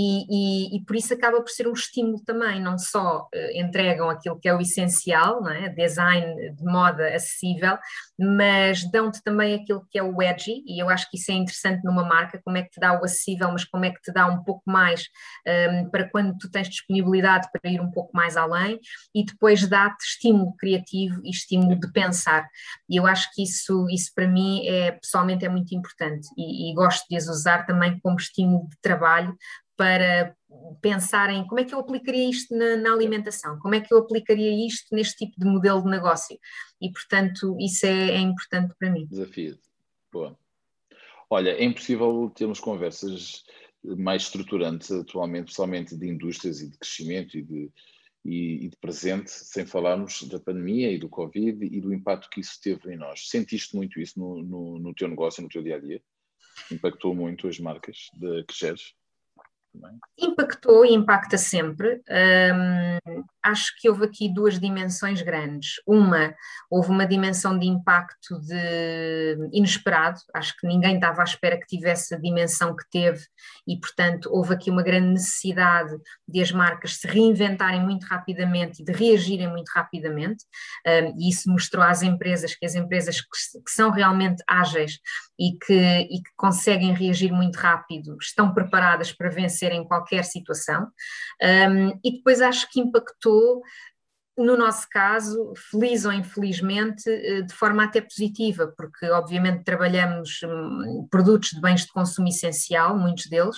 e, e, e, por isso acaba por ser um estímulo também, não só uh, entregam aquilo que é o essencial, não é? design de moda acessível, mas dão-te também aquilo que é o edgy, e eu acho que isso é interessante numa marca, como é que te dá o acessível, mas como é que te dá um pouco mais um, ehm, para quando tu tens disponibilidade para ir um pouco mais além, e depois dá-te estímulo criativo e estímulo de pensar. E eu acho que isso, isso para mim é pessoalmente é muito importante e, e gosto de as usar também como estímulo de trabalho para pensar em como é que eu aplicaria isto na, na, alimentação, como é que eu aplicaria isto neste tipo de modelo de negócio. E, portanto, isso é, é importante para mim. Desafio. Boa. Olha, é impossível termos conversas mais estruturantes atualmente, pessoalmente de indústrias e de crescimento e de, e, e de presente, sem falarmos da pandemia e do Covid e do impacto que isso teve em nós. Sentiste muito isso no, no, no teu negócio, no teu dia a dia? Impactou muito as marcas de, que geres? Também? Impactou e impacta sempre. Acho que houve aqui duas dimensões grandes. Uma, houve uma dimensão de impacto de inesperado, acho que ninguém estava à espera que tivesse a dimensão que teve, e, portanto, houve aqui uma grande necessidade de as marcas se reinventarem muito rapidamente e de reagirem muito rapidamente, e isso mostrou às empresas que as empresas que, que são realmente ágeis e que, e que conseguem reagir muito rápido estão preparadas para vencer em qualquer situação. Um, e depois acho que impactou no nosso caso, feliz ou infelizmente, eh, de forma até positiva, porque obviamente trabalhamos hum, produtos de bens de consumo essencial, muitos deles,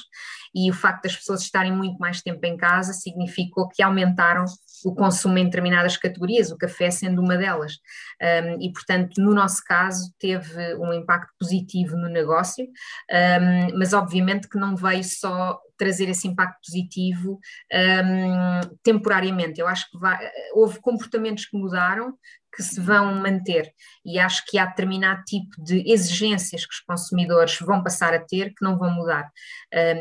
e o facto das pessoas estarem muito mais tempo em casa significou que aumentaram o consumo em determinadas categorias, o café sendo uma delas. Um, e, portanto, no nosso caso, teve um impacto positivo no negócio, um, mas obviamente que não veio só trazer esse impacto positivo um, temporariamente. Eu acho que vai, houve comportamentos que mudaram, que se vão manter. E acho que há determinado tipo de exigências que os consumidores vão passar a ter que não vão mudar.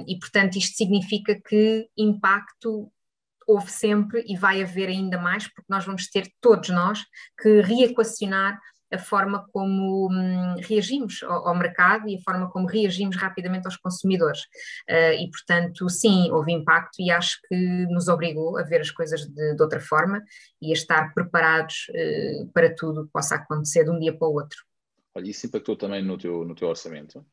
E, portanto, isto significa que impacto houve sempre e vai haver ainda mais, porque nós vamos ter, todos nós, que reequacionar a forma como hum, reagimos ao, mercado e a forma como reagimos rapidamente aos consumidores. Uh, e, portanto, sim, houve impacto e acho que nos obrigou a ver as coisas de, de outra forma e a estar preparados uh, para tudo que possa acontecer de um dia para o outro. Olha, isso impactou também no teu, no teu orçamento?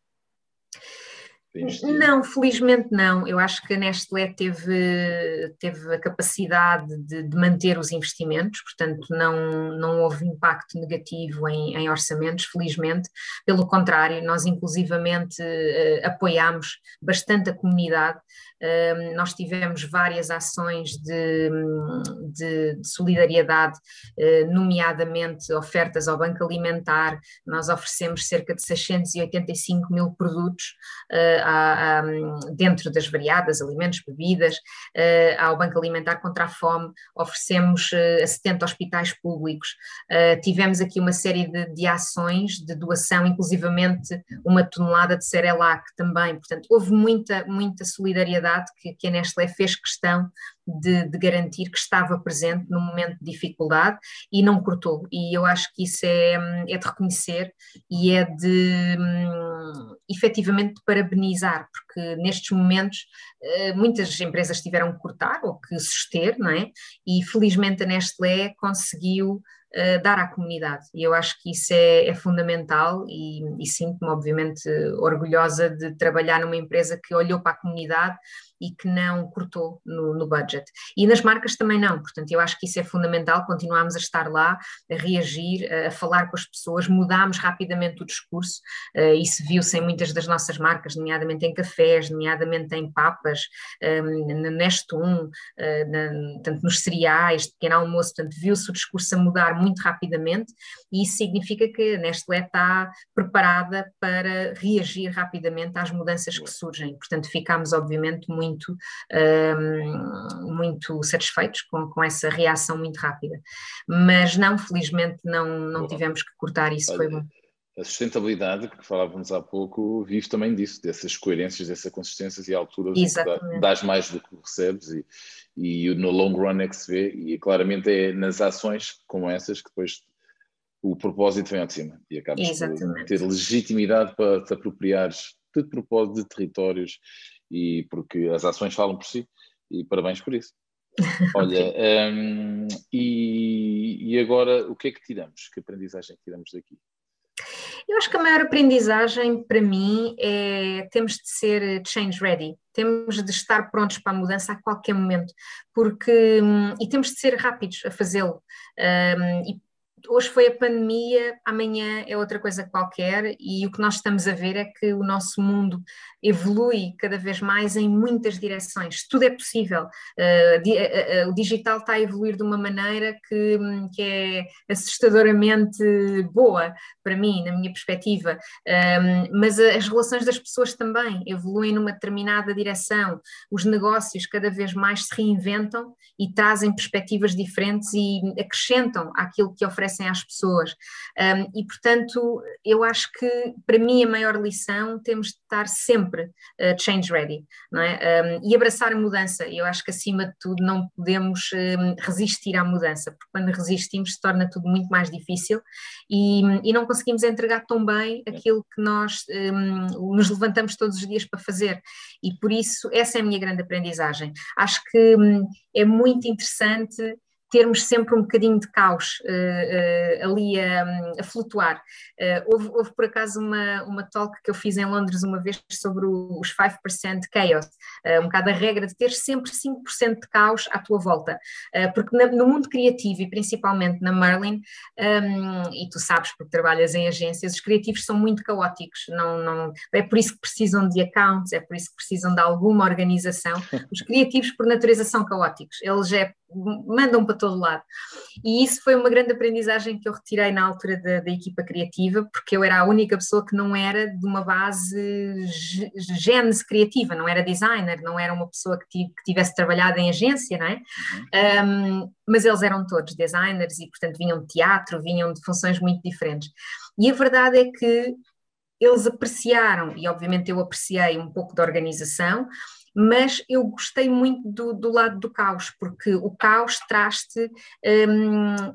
Não, felizmente não. Eu acho que a Nestlé teve, teve a capacidade de, de, manter os investimentos, portanto, não, não houve impacto negativo em, em orçamentos, felizmente. Pelo contrário, nós inclusivamente uh, apoiámos bastante a comunidade. Uh, nós tivemos várias ações de, de, de solidariedade, uh, nomeadamente ofertas ao Banco Alimentar. Nós oferecemos cerca de 685 mil produtos dentro das variadas, alimentos, bebidas, uh, ao Banco Alimentar contra a Fome, oferecemos uh, a 70 hospitais públicos, uh, tivemos aqui uma série de, de, ações de doação, inclusivamente uma tonelada de Cerelac também, portanto houve muita, muita solidariedade que, que a Nestlé fez questão de, de, garantir que estava presente no momento de dificuldade e não cortou. E eu acho que isso é, é de reconhecer e é de um, efetivamente parabenizar, porque nestes momentos uh, muitas empresas tiveram que cortar ou que suster, não é? E felizmente a Nestlé conseguiu Uh, dar à comunidade. E eu acho que isso é, é fundamental e, e sinto-me, obviamente, orgulhosa de trabalhar numa empresa que olhou para a comunidade e que não cortou no, no, budget. E nas marcas também não, portanto, eu acho que isso é fundamental, continuamos a estar lá, a reagir, a, falar com as pessoas, mudámos rapidamente o discurso, uh, isso viu-se em muitas das nossas marcas, nomeadamente em cafés, nomeadamente em papas, um, na Nestum, uh, na, tanto nos cereais, pequeno almoço, portanto, viu-se o discurso a mudar muito rapidamente e isso significa que a Nestlé está preparada para reagir rapidamente às mudanças que surgem, portanto, ficámos obviamente muito muito, muito satisfeitos com, com essa reação muito rápida. Mas não, felizmente, não, não tivemos que cortar isso, Olha, foi bom. A sustentabilidade, que falávamos há pouco, vive também disso, dessas coerências, dessas consistências e alturas, dás mais do que recebes e, e no long run é que se vê, e claramente é nas ações como essas que depois o propósito vem ao de cima e acabas por ter legitimidade para te apropriares de propósito de territórios e porque as ações falam por si e parabéns por isso. [LAUGHS] Olha, um, e, e agora o que é que tiramos? Que aprendizagem tiramos daqui? Eu acho que a maior aprendizagem para mim é temos de ser change ready, temos de estar prontos para a mudança a qualquer momento, porque hum, e temos de ser rápidos a fazê-lo. Um, e hoje foi a pandemia, amanhã é outra coisa qualquer, e o que nós estamos a ver é que o nosso mundo evolui cada vez mais em muitas direções. Tudo é possível. Uh, o digital está a evoluir de uma maneira que, hum, que é assustadoramente boa para mim, na minha perspectiva, um, mas as relações das pessoas também evoluem numa determinada direção. Os negócios cada vez mais se reinventam e trazem perspectivas diferentes e acrescentam àquilo que oferece oferecem às pessoas. Um, e, portanto, eu acho que, para mim, a maior lição temos de estar sempre uh, change ready, não é? Um, e abraçar a mudança. Eu acho que, acima de tudo, não podemos um, resistir à mudança, porque quando resistimos se torna tudo muito mais difícil e, e não conseguimos entregar tão bem aquilo que nós nos levantamos todos os dias para fazer. E, por isso, essa é a minha grande aprendizagem. Acho que hum, é muito interessante termos sempre um bocadinho de caos uh, uh, ali a, a flutuar. Uh, houve, houve, por acaso uma, uma talk que eu fiz em Londres uma vez sobre o, os 5% chaos, um bocado a regra de ter sempre 5% de caos à tua volta, porque na, no mundo criativo e principalmente na Merlin, um, e tu sabes porque trabalhas em agências, os criativos são muito caóticos, não, não, é por isso que precisam de accounts, é por isso que precisam de alguma organização. [LAUGHS] Os criativos por natureza são caóticos, eles é mandam para todo lado. E isso foi uma grande aprendizagem que eu retirei na altura da, da, equipa criativa, porque eu era a única pessoa que não era de uma base gênese criativa, não era designer, não era uma pessoa que, tivesse trabalhado em agência, não é? Uhum. Um, mas eles eram todos designers e, portanto, vinham de teatro, vinham de funções muito diferentes. E a verdade é que eles apreciaram, e obviamente eu apreciei um pouco da organização, mas eu gostei muito do, do lado do caos, porque o caos traz-te um,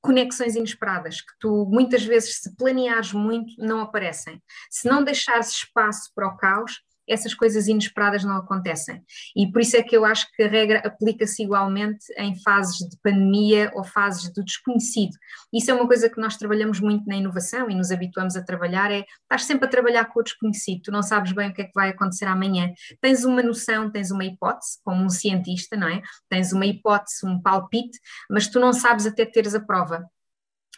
conexões inesperadas, que tu muitas vezes, se planeares muito, não aparecem. Se não deixares espaço para o caos, essas coisas inesperadas não acontecem. E por isso é que eu acho que a regra aplica-se igualmente em fases de pandemia ou fases do desconhecido. Isso é uma coisa que nós trabalhamos muito na inovação e nos habituamos a trabalhar, é estás sempre a trabalhar com o desconhecido, tu não sabes bem o que é que vai acontecer amanhã. Tens uma noção, tens uma hipótese, como um cientista, não é? Tens uma hipótese, um palpite, mas tu não sabes até teres a prova.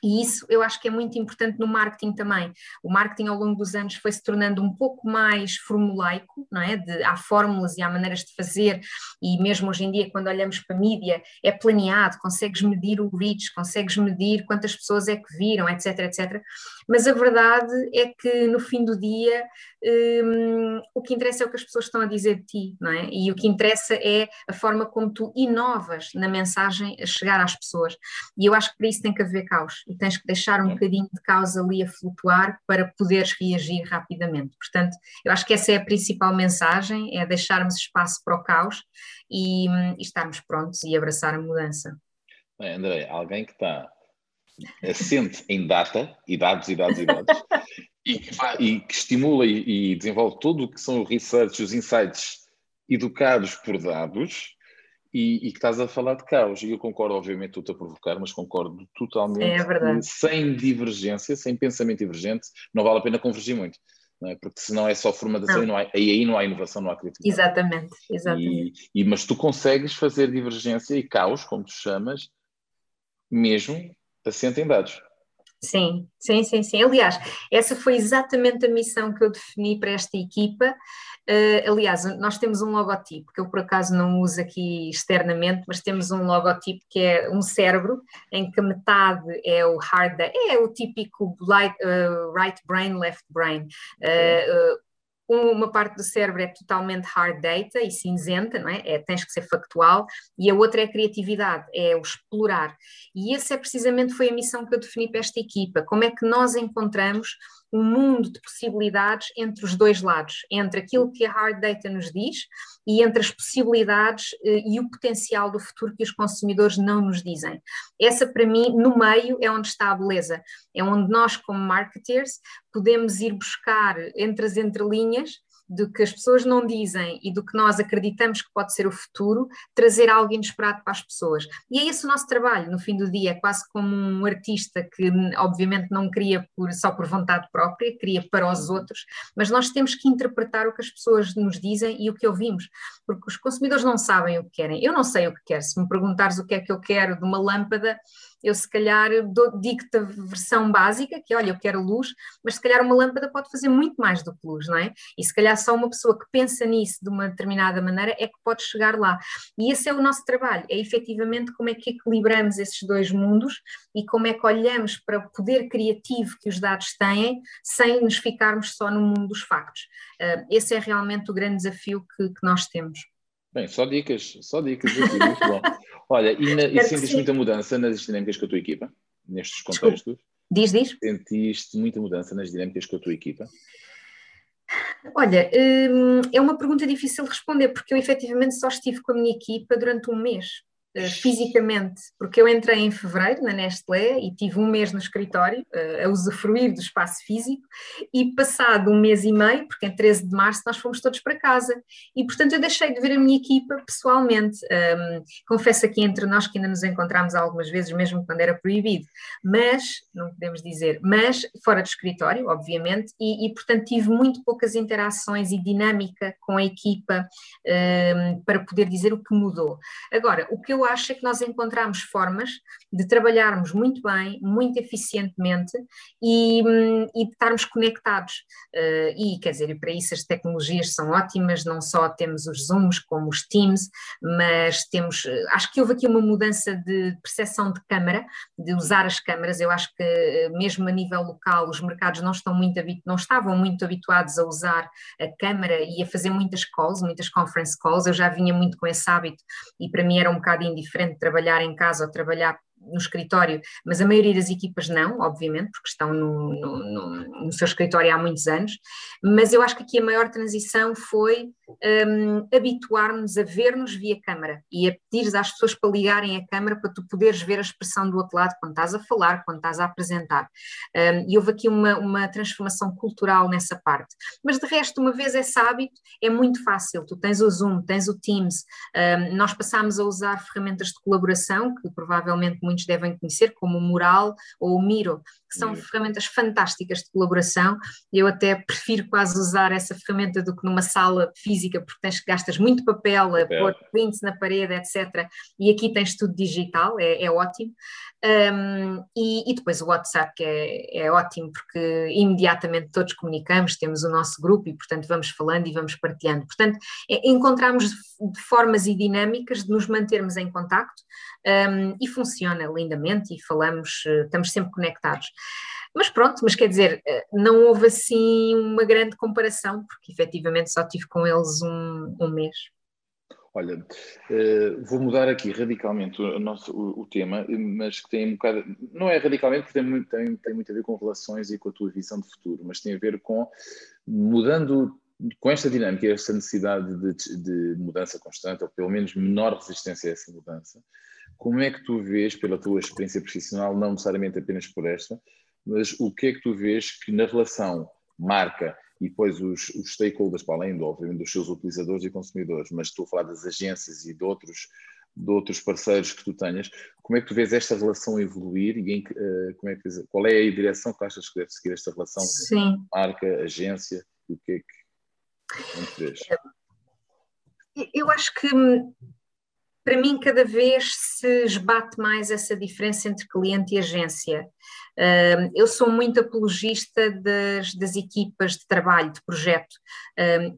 E isso eu acho que é muito importante no marketing também. O marketing ao longo dos anos foi se tornando um pouco mais formulaico, não é? De, há fórmulas e há maneiras de fazer, e mesmo hoje em dia, quando olhamos para a mídia, é planeado, consegues medir o reach, consegues medir quantas pessoas é que viram, etc, etc. Mas a verdade é que no fim do dia um, o que interessa é o que as pessoas estão a dizer de ti, não é? E o que interessa é a forma como tu inovas na mensagem a chegar às pessoas. E eu acho que para isso tem que haver caos e tens que deixar um bocadinho de caos ali a flutuar para poderes reagir rapidamente. Portanto, eu acho que essa é a principal mensagem, é deixarmos espaço para o caos e, e estarmos prontos e abraçar a mudança. Bem, André, alguém que está assente em data, e dados, e dados, e dados, [LAUGHS] e, que, e que estimula e, e, desenvolve todo o que são o research, os insights educados por dados, e, e, que estás a falar de caos. E eu concordo, obviamente, estou-te a provocar, mas concordo totalmente. É verdade. Sem divergência, sem pensamento divergente, não vale a pena convergir muito. Não é? Porque senão é só formatação não. e, não há, e aí não há inovação, não há criatividade. Exatamente, exatamente. E, e, mas tu consegues fazer divergência e caos, como tu chamas, mesmo assente em dados. Sim, sim, sim, sim. Aliás, essa foi exatamente a missão que eu defini para esta equipa. Uh, aliás, nós temos um logotipo que eu por acaso não uso aqui externamente, mas temos um logotipo que é um cérebro em que metade é o hard, é o típico light, uh, right brain, left brain. Uh, uma parte do cérebro é totalmente hard data e cinzenta, não é? é? Tens que ser factual, e a outra é a criatividade, é o explorar. E essa é precisamente foi a missão que eu defini para esta equipa. Como é que nós encontramos um mundo de possibilidades entre os dois lados, entre aquilo que a hard data nos diz e entre as possibilidades eh, e o potencial do futuro que os consumidores não nos dizem. Essa, para mim, no meio é onde está a beleza, é onde nós, como marketers, podemos ir buscar entre as entrelinhas do que as pessoas não dizem e do que nós acreditamos que pode ser o futuro, trazer algo inesperado para as pessoas. E é esse o nosso trabalho, no fim do dia, é quase como um artista que obviamente não cria por, só por vontade própria, cria para os outros, mas nós temos que interpretar o que as pessoas nos dizem e o que ouvimos, porque os consumidores não sabem o que querem. Eu não sei o que quero, se me perguntares o que é que eu quero de uma lâmpada, eu se calhar digo-te a versão básica, que olha, eu quero luz, mas se calhar uma lâmpada pode fazer muito mais do que luz, não é? E se calhar só uma pessoa que pensa nisso de uma determinada maneira é que pode chegar lá. E esse é o nosso trabalho, é efetivamente como é que equilibramos esses dois mundos e como é que olhamos para o poder criativo que os dados têm, sem nos ficarmos só no mundo dos factos. Uh, esse é realmente o grande desafio que, que nós temos. Bem, só dicas, só dicas aqui, muito bom. [LAUGHS] Olha, e, na, e sentes muita mudança nas dinâmicas com a tua equipa? nestes contextos? Diz, diz. Sentiste muita mudança nas dinâmicas com a tua equipa? Olha, hum, é uma pergunta difícil de responder, porque eu efetivamente só estive com a minha equipa durante um mês. Eh, fisicamente, porque eu entrei em fevereiro na Nestlé e tive um mês no escritório uh, a usufruir do espaço físico e passado um mês e meio, porque em 13 de março nós fomos todos para casa e portanto eu deixei de ver a minha equipa pessoalmente. Confesso aqui entre nós que ainda nos encontramos algumas vezes, mesmo quando era proibido, mas, não podemos dizer, mas fora do escritório, obviamente, e, e portanto tive muito poucas interações e dinâmica com a equipa para poder dizer o que mudou. Agora, o que eu acho é que nós encontramos formas de trabalharmos muito bem, muito eficientemente e, hum, e de estarmos conectados. Uh, e quer dizer, para isso as tecnologias são ótimas, não só temos os Zooms como os Teams, mas temos, eh, acho que houve aqui uma mudança de percepção de câmara, de usar as câmaras. Eu acho que eh, mesmo a nível local os mercados não estão muito não estavam muito habituados a usar a câmara e a fazer muitas calls, muitas conference calls. Eu já vinha muito com esse hábito e para mim era um bocado indiferente trabalhar em casa ou trabalhar no escritório, mas a maioria das equipas não, obviamente, porque estão no, no, no, no seu escritório há muitos anos, mas eu acho que aqui a maior transição foi um, habituar-nos a ver-nos via câmara e a pedir às pessoas para ligarem a câmara para tu poderes ver a expressão do outro lado quando estás a falar, quando estás a apresentar. Um, e houve aqui uma, uma transformação cultural nessa parte. Mas de resto, uma vez esse hábito, é muito fácil. Tu tens o Zoom, tens o Teams, um, nós passámos a usar ferramentas de colaboração, que provavelmente muitos devem conhecer, como o Mural ou o Miro, que são ferramentas fantásticas de colaboração. Eu até prefiro quase usar essa ferramenta do que numa sala física, porque tens, gastas muito papel, papel. pôr prints na parede, etc. E aqui tens tudo digital, é, é ótimo. Um, e, e, depois o WhatsApp, que é, é ótimo, porque imediatamente todos comunicamos, temos o nosso grupo e, portanto, vamos falando e vamos partilhando. Portanto, é, encontramos formas e dinâmicas de nos mantermos em contacto um, e funciona lindamente e falamos, eh, estamos sempre conectados. Mas pronto, mas quer dizer, eh, não houve assim uma grande comparação, porque efetivamente só tive com eles um, um mês. Olha, uh, vou mudar aqui radicalmente o, nosso, o, o, tema, mas que tem um bocado, não é radicalmente porque tem muito, tem, tem muito a ver com relações e com a tua visão de futuro, mas tem a ver com mudando, com esta dinâmica, esta necessidade de, de mudança constante, ou pelo menos menor resistência a essa mudança, como é que tu vês, pela tua experiência profissional, não necessariamente apenas por esta, mas o que é que tu vês que na relação marca e depois os, os stakeholders, para além, do, obviamente, dos seus utilizadores e consumidores, mas estou a falar das agências e de outros, de outros parceiros que tu tenhas, como é que tu vês esta relação evoluir e em, uh, como é que, qual é a direção que achas que deve seguir esta relação Sim. marca, agência, o que é que vês? Eu acho que para mim cada vez se esbate mais essa diferença entre cliente e agência eu sou muito apologista das, das, equipas de trabalho, de projeto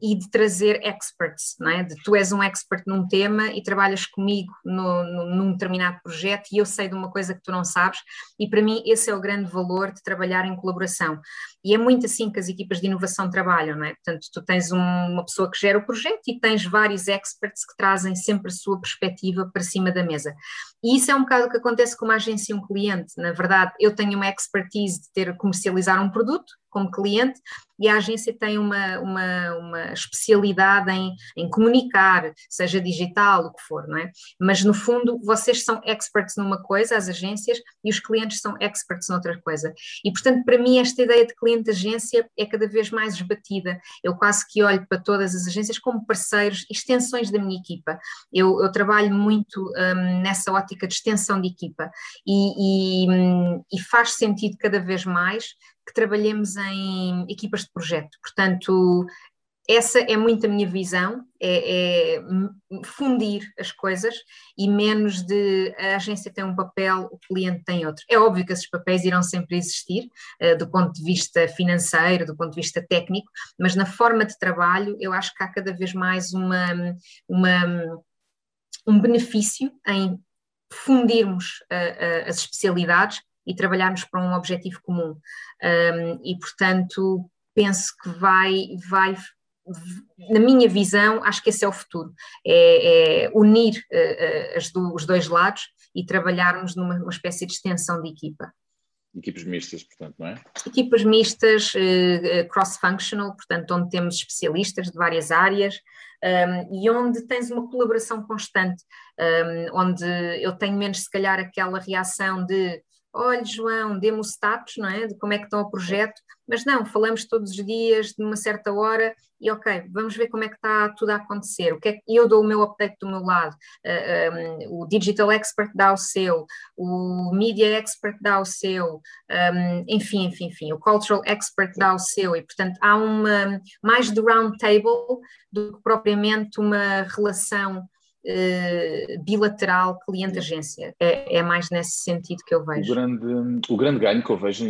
e de trazer experts, não é? De, tu és um expert num tema e trabalhas comigo no, no, num determinado projeto e eu sei de uma coisa que tu não sabes, e para mim esse é o grande valor de trabalhar em colaboração. E é muito assim que as equipas de inovação trabalham, não é? Portanto, tu tens um, uma pessoa que gera o projeto e tens vários experts que trazem sempre a sua perspectiva para cima da mesa. E isso é um bocado o que acontece com uma agência e um cliente. Na verdade, eu tenho uma expertise de ter comercializar um produto como cliente e a agência tem uma, uma, uma especialidade em, em comunicar, seja digital, o que for, não é? Mas no fundo vocês são experts numa coisa, as agências, e os clientes são experts noutra coisa. E portanto, para mim, esta ideia de cliente-agência é cada vez mais esbatida. Eu quase que olho para todas as agências como parceiros, extensões da minha equipa. Eu, eu trabalho muito um, nessa ótica de extensão de equipa e, e, hum, e faz sentido cada vez mais que trabalhemos em equipas de projeto. Portanto, essa é muito a minha visão, é, é, fundir as coisas e menos de a agência tem um papel, o cliente tem outro. É óbvio que esses papéis irão sempre existir, uh, do ponto de vista financeiro, do ponto de vista técnico, mas na forma de trabalho eu acho que há cada vez mais uma, uma um benefício em fundirmos uh, uh, as especialidades e trabalharmos para um objetivo comum. Um, e, portanto, penso que vai, vai, na minha visão, acho que esse é o futuro, é, é unir uh, uh, do, os dois lados e trabalharmos numa, numa espécie de extensão de equipa. Equipas mistas, portanto, não é? Equipas mistas, eh, cross-functional, portanto, onde temos especialistas de várias áreas um, e onde tens uma colaboração constante, um, onde eu tenho menos, se calhar, aquela reação de olha João, dê-me o status, não é, de como é que está o projeto, mas não, falamos todos os dias, de uma certa hora, e ok, vamos ver como é que está tudo a acontecer, o que é que eu dou o meu update do meu lado, uh, ah, um, o Digital Expert dá o seu, o Media Expert dá o seu, um, enfim, enfim, enfim, o Cultural Expert dá o seu, e portanto há uma, mais de round table do que propriamente uma relação uh, bilateral cliente-agência. É, é, mais nesse sentido que eu vejo. O grande, o grande ganho que eu vejo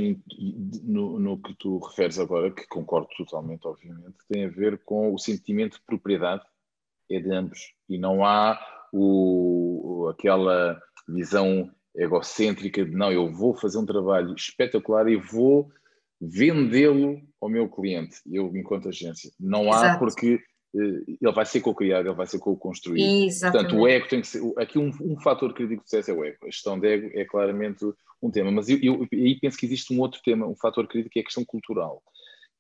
no, no que tu referes agora, que concordo totalmente, obviamente, tem a ver com o sentimento de propriedade é de ambos. E não há o, aquela visão egocêntrica de não, eu vou fazer um trabalho espetacular e vou vendê-lo ao meu cliente, eu enquanto agência. Não há Exato. porque ele vai ser co-criado, ele vai ser co-construído. Portanto, o ego tem que ser. Aqui um, um fator crítico de sucesso é o ego. A gestão de ego é claramente um tema. Mas eu, eu, aí penso que existe um outro tema, um fator crítico, que é a questão cultural,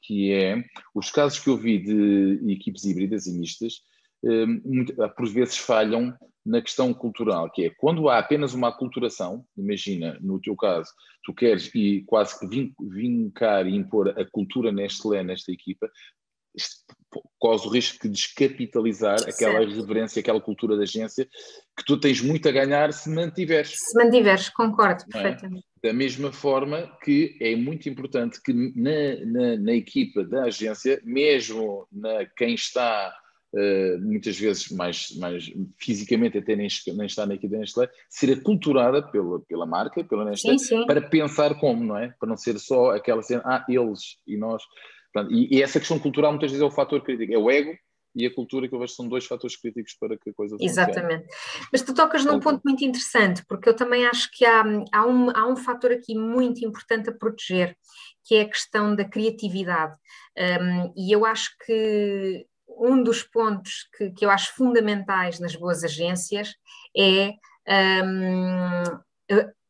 que é os casos que eu vi de equipes híbridas e mistas, eh, por vezes falham na questão cultural, que é quando há apenas uma aculturação, imagina, no teu caso, tu queres e quase que vincar e impor a cultura Nestlé nesta equipa, corre o risco de descapitalizar aquela certo. reverência, aquela cultura da agência que tu tens muito a ganhar se mantiveres. Se mantiveres, concordo é? perfeitamente. Da mesma forma que é muito importante que na, na, na equipa da agência, mesmo na quem está uh, muitas vezes mais, mais fisicamente até nem, nem está na equipa da Nestlé, ser aculturada pela, pela marca, pela Nestlé, sim, sim. para pensar como, não é? Para não ser só aquela cena, ah, eles e nós e, e, essa questão cultural muitas vezes é o fator crítico, é o ego e a cultura que eu vejo são dois fatores críticos para que a coisa Exatamente. Mas tu tocas num ponto muito interessante, porque eu também acho que há, há, um, há um fator aqui muito importante a proteger, que é a questão da criatividade. Um, e eu acho que um dos pontos que, que eu acho fundamentais nas boas agências é um,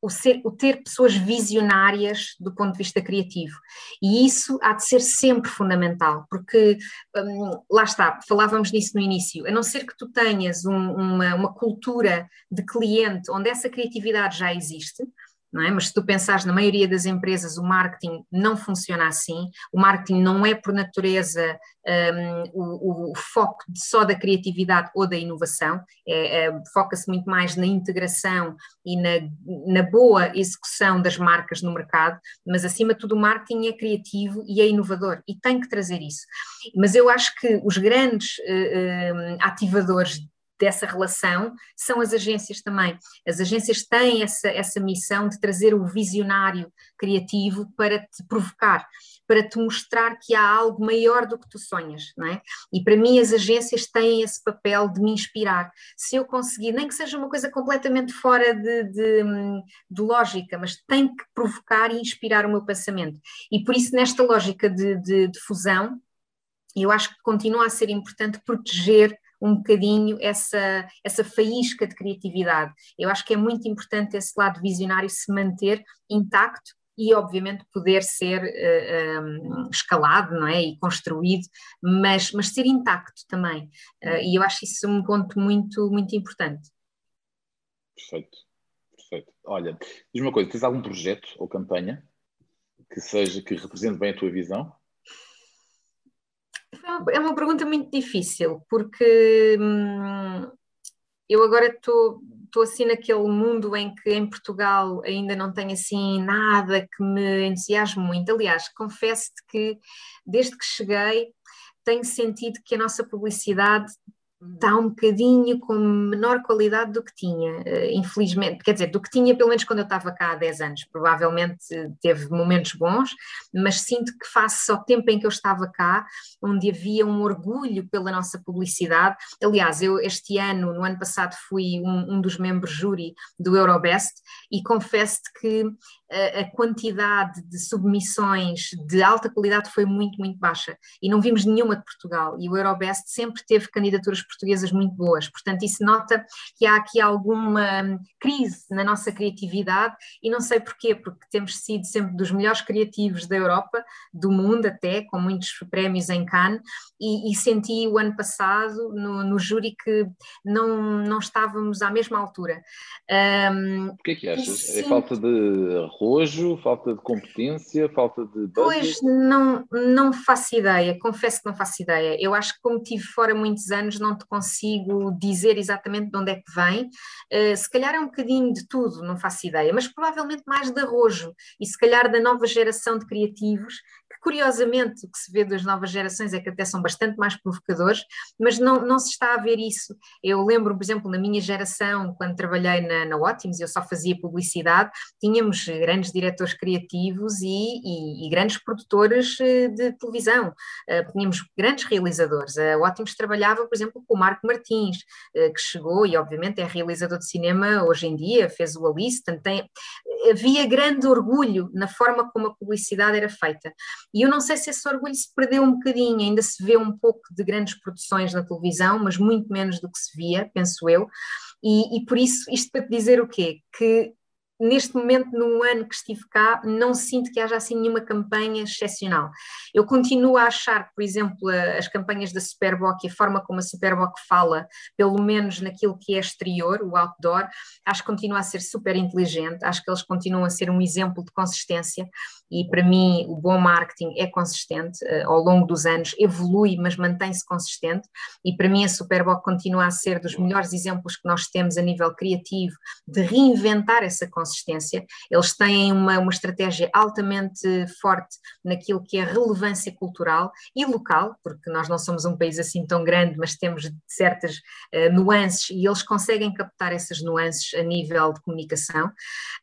o, ser, o ter pessoas visionárias do ponto de vista criativo. E isso há de ser sempre fundamental, porque um, lá está, falávamos nisso no início, a não ser que tu tenhas um, uma, uma cultura de cliente onde essa criatividade já existe, é? Mas se tu pensares na maioria das empresas, o marketing não funciona assim, o marketing não é por natureza um, o, o, foco só da criatividade ou da inovação, é, é, foca-se muito mais na integração e na, na boa execução das marcas no mercado, mas acima de tudo o marketing é criativo e é inovador e tem que trazer isso. Mas eu acho que os grandes uh, ativadores dessa relação são as agências também. As agências têm essa, essa missão de trazer o visionário criativo para te provocar, para te mostrar que há algo maior do que tu sonhas, não é? E para mim as agências têm esse papel de me inspirar. Se eu conseguir, nem que seja uma coisa completamente fora de, de, de lógica, mas tem que provocar e inspirar o meu pensamento. E por isso, nesta lógica de, de, de fusão, eu acho que continua a ser importante proteger um bocadinho essa, essa faísca de criatividade. Eu acho que é muito importante esse lado visionário se manter intacto e obviamente poder ser uh, eh, um, ehm, escalado não é? e construído, mas, mas ser intacto também. Uh, e eu acho isso um ponto muito, muito importante. Perfeito, perfeito. Olha, diz uma coisa, tens algum projeto ou campanha que seja, que represente bem a tua visão? É uma pergunta muito difícil, porque hum, eu agora estou assim naquele mundo em que em Portugal ainda não tenho assim nada que me entusiasme muito. Aliás, confesso-te que desde que cheguei tenho sentido que a nossa publicidade está um bocadinho com menor qualidade do que tinha, eh, infelizmente, quer dizer, do que tinha pelo menos quando eu estava cá há 10 anos, provavelmente teve momentos bons, mas sinto que face ao tempo em que eu estava cá, onde havia um orgulho pela nossa publicidade, aliás, eu este ano, no ano passado fui um, um dos membros júri do Eurobest e confesso-te que a, quantidade de submissões de alta qualidade foi muito, muito baixa. E não vimos nenhuma de Portugal. E o Eurobest sempre teve candidaturas portuguesas muito boas, portanto isso nota que há aqui alguma crise na nossa criatividade. E não sei porquê, porque temos sido sempre dos melhores criativos da Europa, do mundo até, com muitos prémios em Cannes. E, e senti o ano passado no, no júri que não, não estávamos à mesma altura. Um, o que é que achas? É falta de arrojo, falta de competência, falta de. Pois não, não faço ideia, confesso que não faço ideia. Eu acho que, como tive fora muitos anos, não te consigo dizer exatamente de onde é que vem. Uh, se calhar é um bocadinho de tudo, não faço ideia, mas provavelmente mais de arrojo e se calhar da nova geração de criativos Curiosamente, o que se vê das novas gerações é que até são bastante mais provocadores, mas não, não se está a ver isso. Eu lembro, por exemplo, na minha geração, quando trabalhei na, na Ótimos, eu só fazia publicidade, tínhamos grandes diretores criativos e, e, e grandes produtores eh, de televisão, uh, tínhamos grandes realizadores. A Ótimos trabalhava, por exemplo, com o Marco Martins, uh, que chegou e, obviamente, é realizador de cinema hoje em dia, fez o Alice, tem, havia grande orgulho na forma como a publicidade era feita. E eu não sei se esse orgulho se perdeu um bocadinho, ainda se vê um pouco de grandes produções na televisão, mas muito menos do que se via, penso eu. E, e por isso, isto para te dizer o quê? Que neste momento, num ano que estive cá, não sinto que haja assim nenhuma campanha excepcional. Eu continuo a achar, por exemplo, as campanhas da Superboc e a forma como a Superboc fala, pelo menos naquilo que é exterior, o outdoor, acho que continua a ser super inteligente, acho que eles continuam a ser um exemplo de consistência e para mim o bom marketing é consistente, uh, ao longo dos anos evolui, mas mantém-se consistente e para mim a Superboc continua a ser dos melhores exemplos que nós temos a nível criativo de reinventar essa consistência consistência, eles têm uma, uma estratégia altamente forte naquilo que é relevância cultural e local, porque nós não somos um país assim tão grande, mas temos certas uh, nuances e eles conseguem captar essas nuances a nível de comunicação.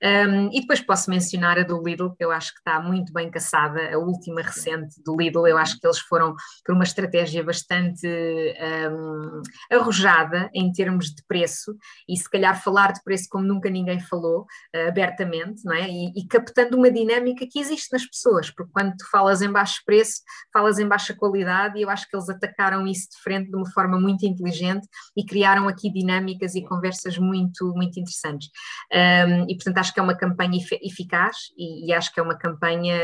Um, e depois posso mencionar a do Lidl, que eu acho que está muito bem caçada, a última recente do Lidl, eu acho que eles foram por uma estratégia bastante um, arrojada em termos de preço, e se calhar falar de preço como nunca ninguém falou, abertamente, não é? E, e, captando uma dinâmica que existe nas pessoas, porque quando tu falas em baixo preço, falas em baixa qualidade, e eu acho que eles atacaram isso de frente de uma forma muito inteligente e criaram aqui dinâmicas e conversas muito, muito interessantes. Um, e portanto acho que é uma campanha eficaz e, e, acho que é uma campanha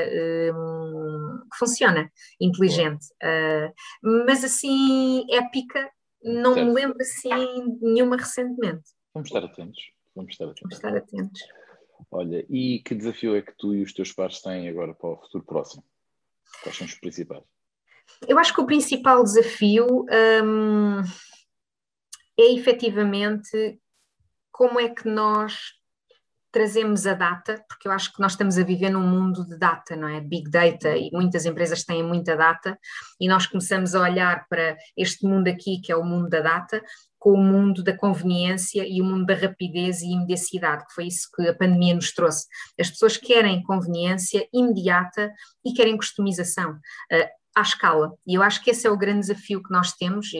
um, que funciona, inteligente. Uh, mas assim, épica, não certo. me lembro assim nenhuma recentemente. Vamos estar atentos. Vamos estar atentos. Vamos estar atentos. Olha, e que desafio é que tu e os teus pares têm agora para o futuro próximo? Quais são os principais? Eu acho que o principal desafio hum, é efetivamente como é que nós trazemos a data, porque eu acho que nós estamos a viver num mundo de data, não é? Big data, e muitas empresas têm muita data, e nós começamos a olhar para este mundo aqui, que é o mundo da data, com o mundo da conveniência e o mundo da rapidez e imediacidade, que foi isso que a pandemia nos trouxe. As pessoas querem conveniência imediata e querem customização. À escala. E eu acho que esse é o grande desafio que nós temos,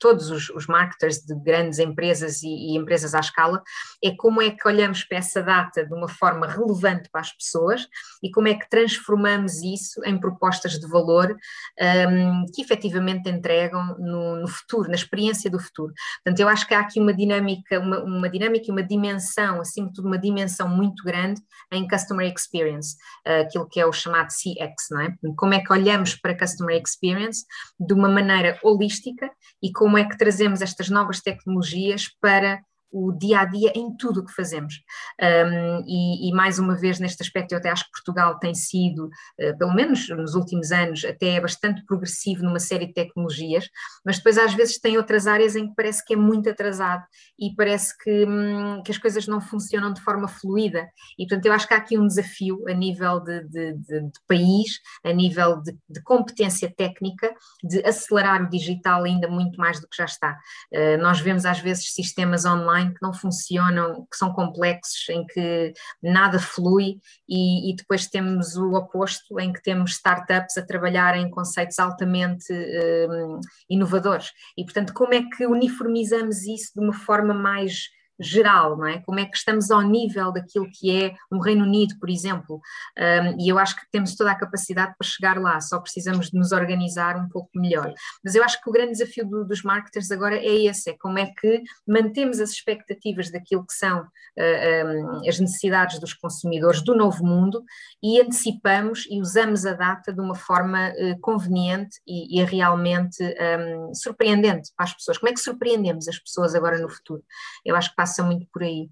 todos os, os marketers de grandes empresas e, e, empresas à escala, é como é que olhamos para essa data de uma forma relevante para as pessoas e como é que transformamos isso em propostas de valor um, que efetivamente entregam no, no, futuro, na experiência do futuro. Portanto, eu acho que há aqui uma dinâmica, uma, uma dinâmica e uma dimensão, de tudo, uma dimensão muito grande em Customer Experience, uh, aquilo que é o chamado CX, não é? Como é que olhamos para Customer Customer Experience de uma maneira holística e como é que trazemos estas novas tecnologias para o dia a dia em tudo o que fazemos. Um, e, e, mais uma vez, neste aspecto, eu até acho que Portugal tem sido, uh, pelo menos nos últimos anos, até bastante progressivo numa série de tecnologias, mas depois às vezes tem outras áreas em que parece que é muito atrasado e parece que, hum, que as coisas não funcionam de forma fluida. E portanto, eu acho que há aqui um desafio a nível de, de, de, de país, a nível de, competência técnica, de acelerar o digital ainda muito mais do que já está. Uh, nós vemos às vezes sistemas online que não funcionam, que são complexos, em que nada flui, e, e depois temos o oposto, em que temos startups a trabalhar em conceitos altamente um, inovadores. E, portanto, como é que uniformizamos isso de uma forma mais geral, não é? Como é que estamos ao nível daquilo que é um Reino Unido, por exemplo, um, e eu acho que temos toda a capacidade para chegar lá, só precisamos de nos organizar um pouco melhor. Mas eu acho que o grande desafio do, dos marketers agora é esse, é como é que mantemos as expectativas daquilo que são uh, um, as necessidades dos consumidores do novo mundo e antecipamos e usamos a data de uma forma uh, conveniente e, e realmente um, surpreendente para as pessoas. Como é que surpreendemos as pessoas agora no futuro? Eu acho que passa muito por aí.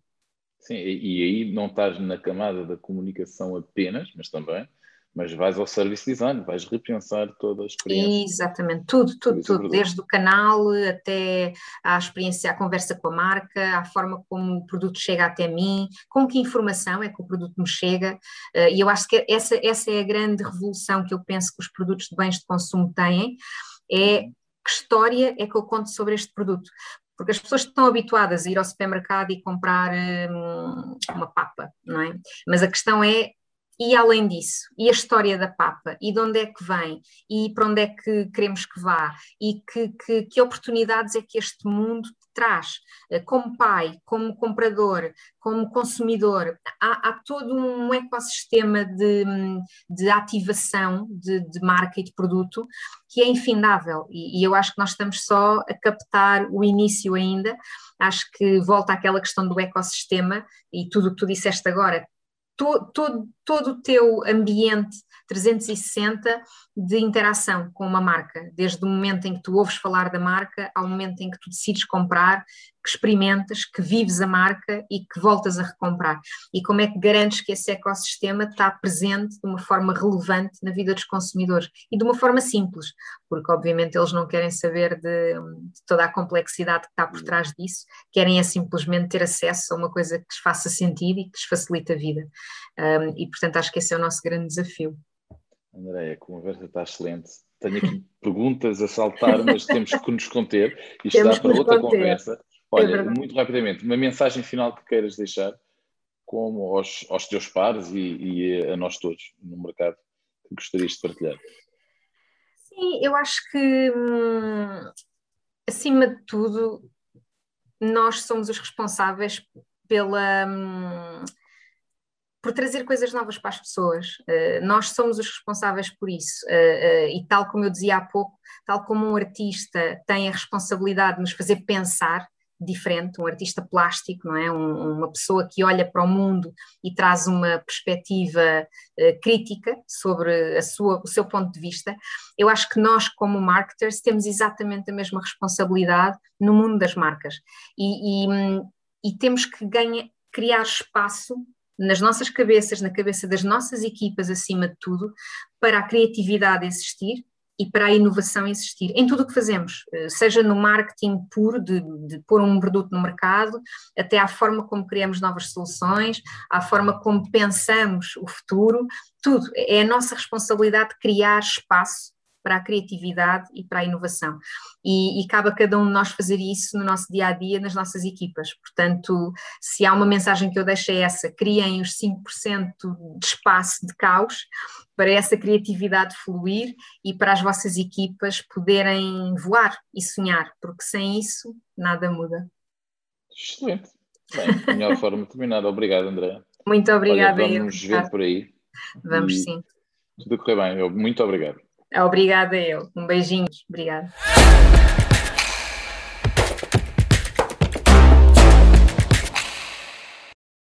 Sim, e, aí não estás na camada da comunicação apenas, mas também, mas vais ao service design, vais repensar toda a experiência. Exatamente, tudo, tudo, tudo, desde o canal até à experiência, à conversa com a marca, à forma como o produto chega até mim, com que informação é que o produto me chega, eh, e eu acho que essa, essa é a grande revolução que eu penso que os produtos de bens de consumo têm, é que história é que eu conto sobre este produto? Porque as pessoas estão habituadas a ir ao supermercado e comprar hum, uma papa, não é? Mas a questão é e além disso, e a história da papa, e de onde é que vem, e para onde é que queremos que vá, e que, que, que oportunidades é que este mundo traz, eh, como pai, como comprador, como consumidor, há, há todo um ecossistema de, de ativação de, de, marca e de produto que é infindável. E, e eu acho que nós estamos só a captar o início ainda, acho que volta àquela questão do ecossistema e tudo o que tu disseste agora, todo, todo, todo o teu ambiente 360 de interação com uma marca, desde o momento em que tu ouves falar da marca ao momento em que tu decides comprar, que experimentas, que vives a marca e que voltas a recomprar. E como é que garantes que esse ecossistema está presente de uma forma relevante na vida dos consumidores e de uma forma simples, porque obviamente eles não querem saber de, de toda a complexidade que está por trás disso, querem é simplesmente ter acesso a uma coisa que lhes faça sentido e que lhes facilite a vida. Um, e portanto acho que esse é o nosso grande desafio. André, a conversa está excelente. Tenho aqui [LAUGHS] perguntas a saltar, mas temos que nos conter. Isto temos dá para outra conter. conversa. Olha, é muito rapidamente, uma mensagem final que queiras deixar como aos, aos teus pares e, e, a nós todos no mercado que gostarias de partilhar? Sim, eu acho que, hum, acima de tudo, nós somos os responsáveis pela. Hum, por trazer coisas novas para as pessoas. Uh, nós somos os responsáveis por isso. Uh, uh, e tal como eu dizia há pouco, tal como um artista tem a responsabilidade de nos fazer pensar diferente, um artista plástico, não é? Um, uma pessoa que olha para o mundo e traz uma perspectiva crítica sobre a sua, o seu ponto de vista. Eu acho que nós, como marketers, temos exatamente a mesma responsabilidade no mundo das marcas. E, e, e temos que ganhar, criar espaço nas nossas cabeças, na cabeça das nossas equipas, acima de tudo, para a criatividade existir e para a inovação existir em tudo o que fazemos, eh, seja no marketing puro, de, de pôr um produto no mercado, até à forma como criamos novas soluções, à forma como pensamos o futuro, tudo. É a nossa responsabilidade criar espaço para a criatividade e para a inovação. E, e, cabe a cada um de nós fazer isso no nosso dia a dia, nas nossas equipas. Portanto, se há uma mensagem que eu deixo é essa: criem os 5% de espaço de caos para essa criatividade fluir e para as vossas equipas poderem voar e sonhar, porque sem isso nada muda. Excelente. Bem, melhor forma de terminar. Obrigado, André. Muito obrigada. Olha, vamos ver por aí. Vamos e sim. Tudo correr bem. Muito obrigado. Obrigada eu. Um beijinho. Obrigada.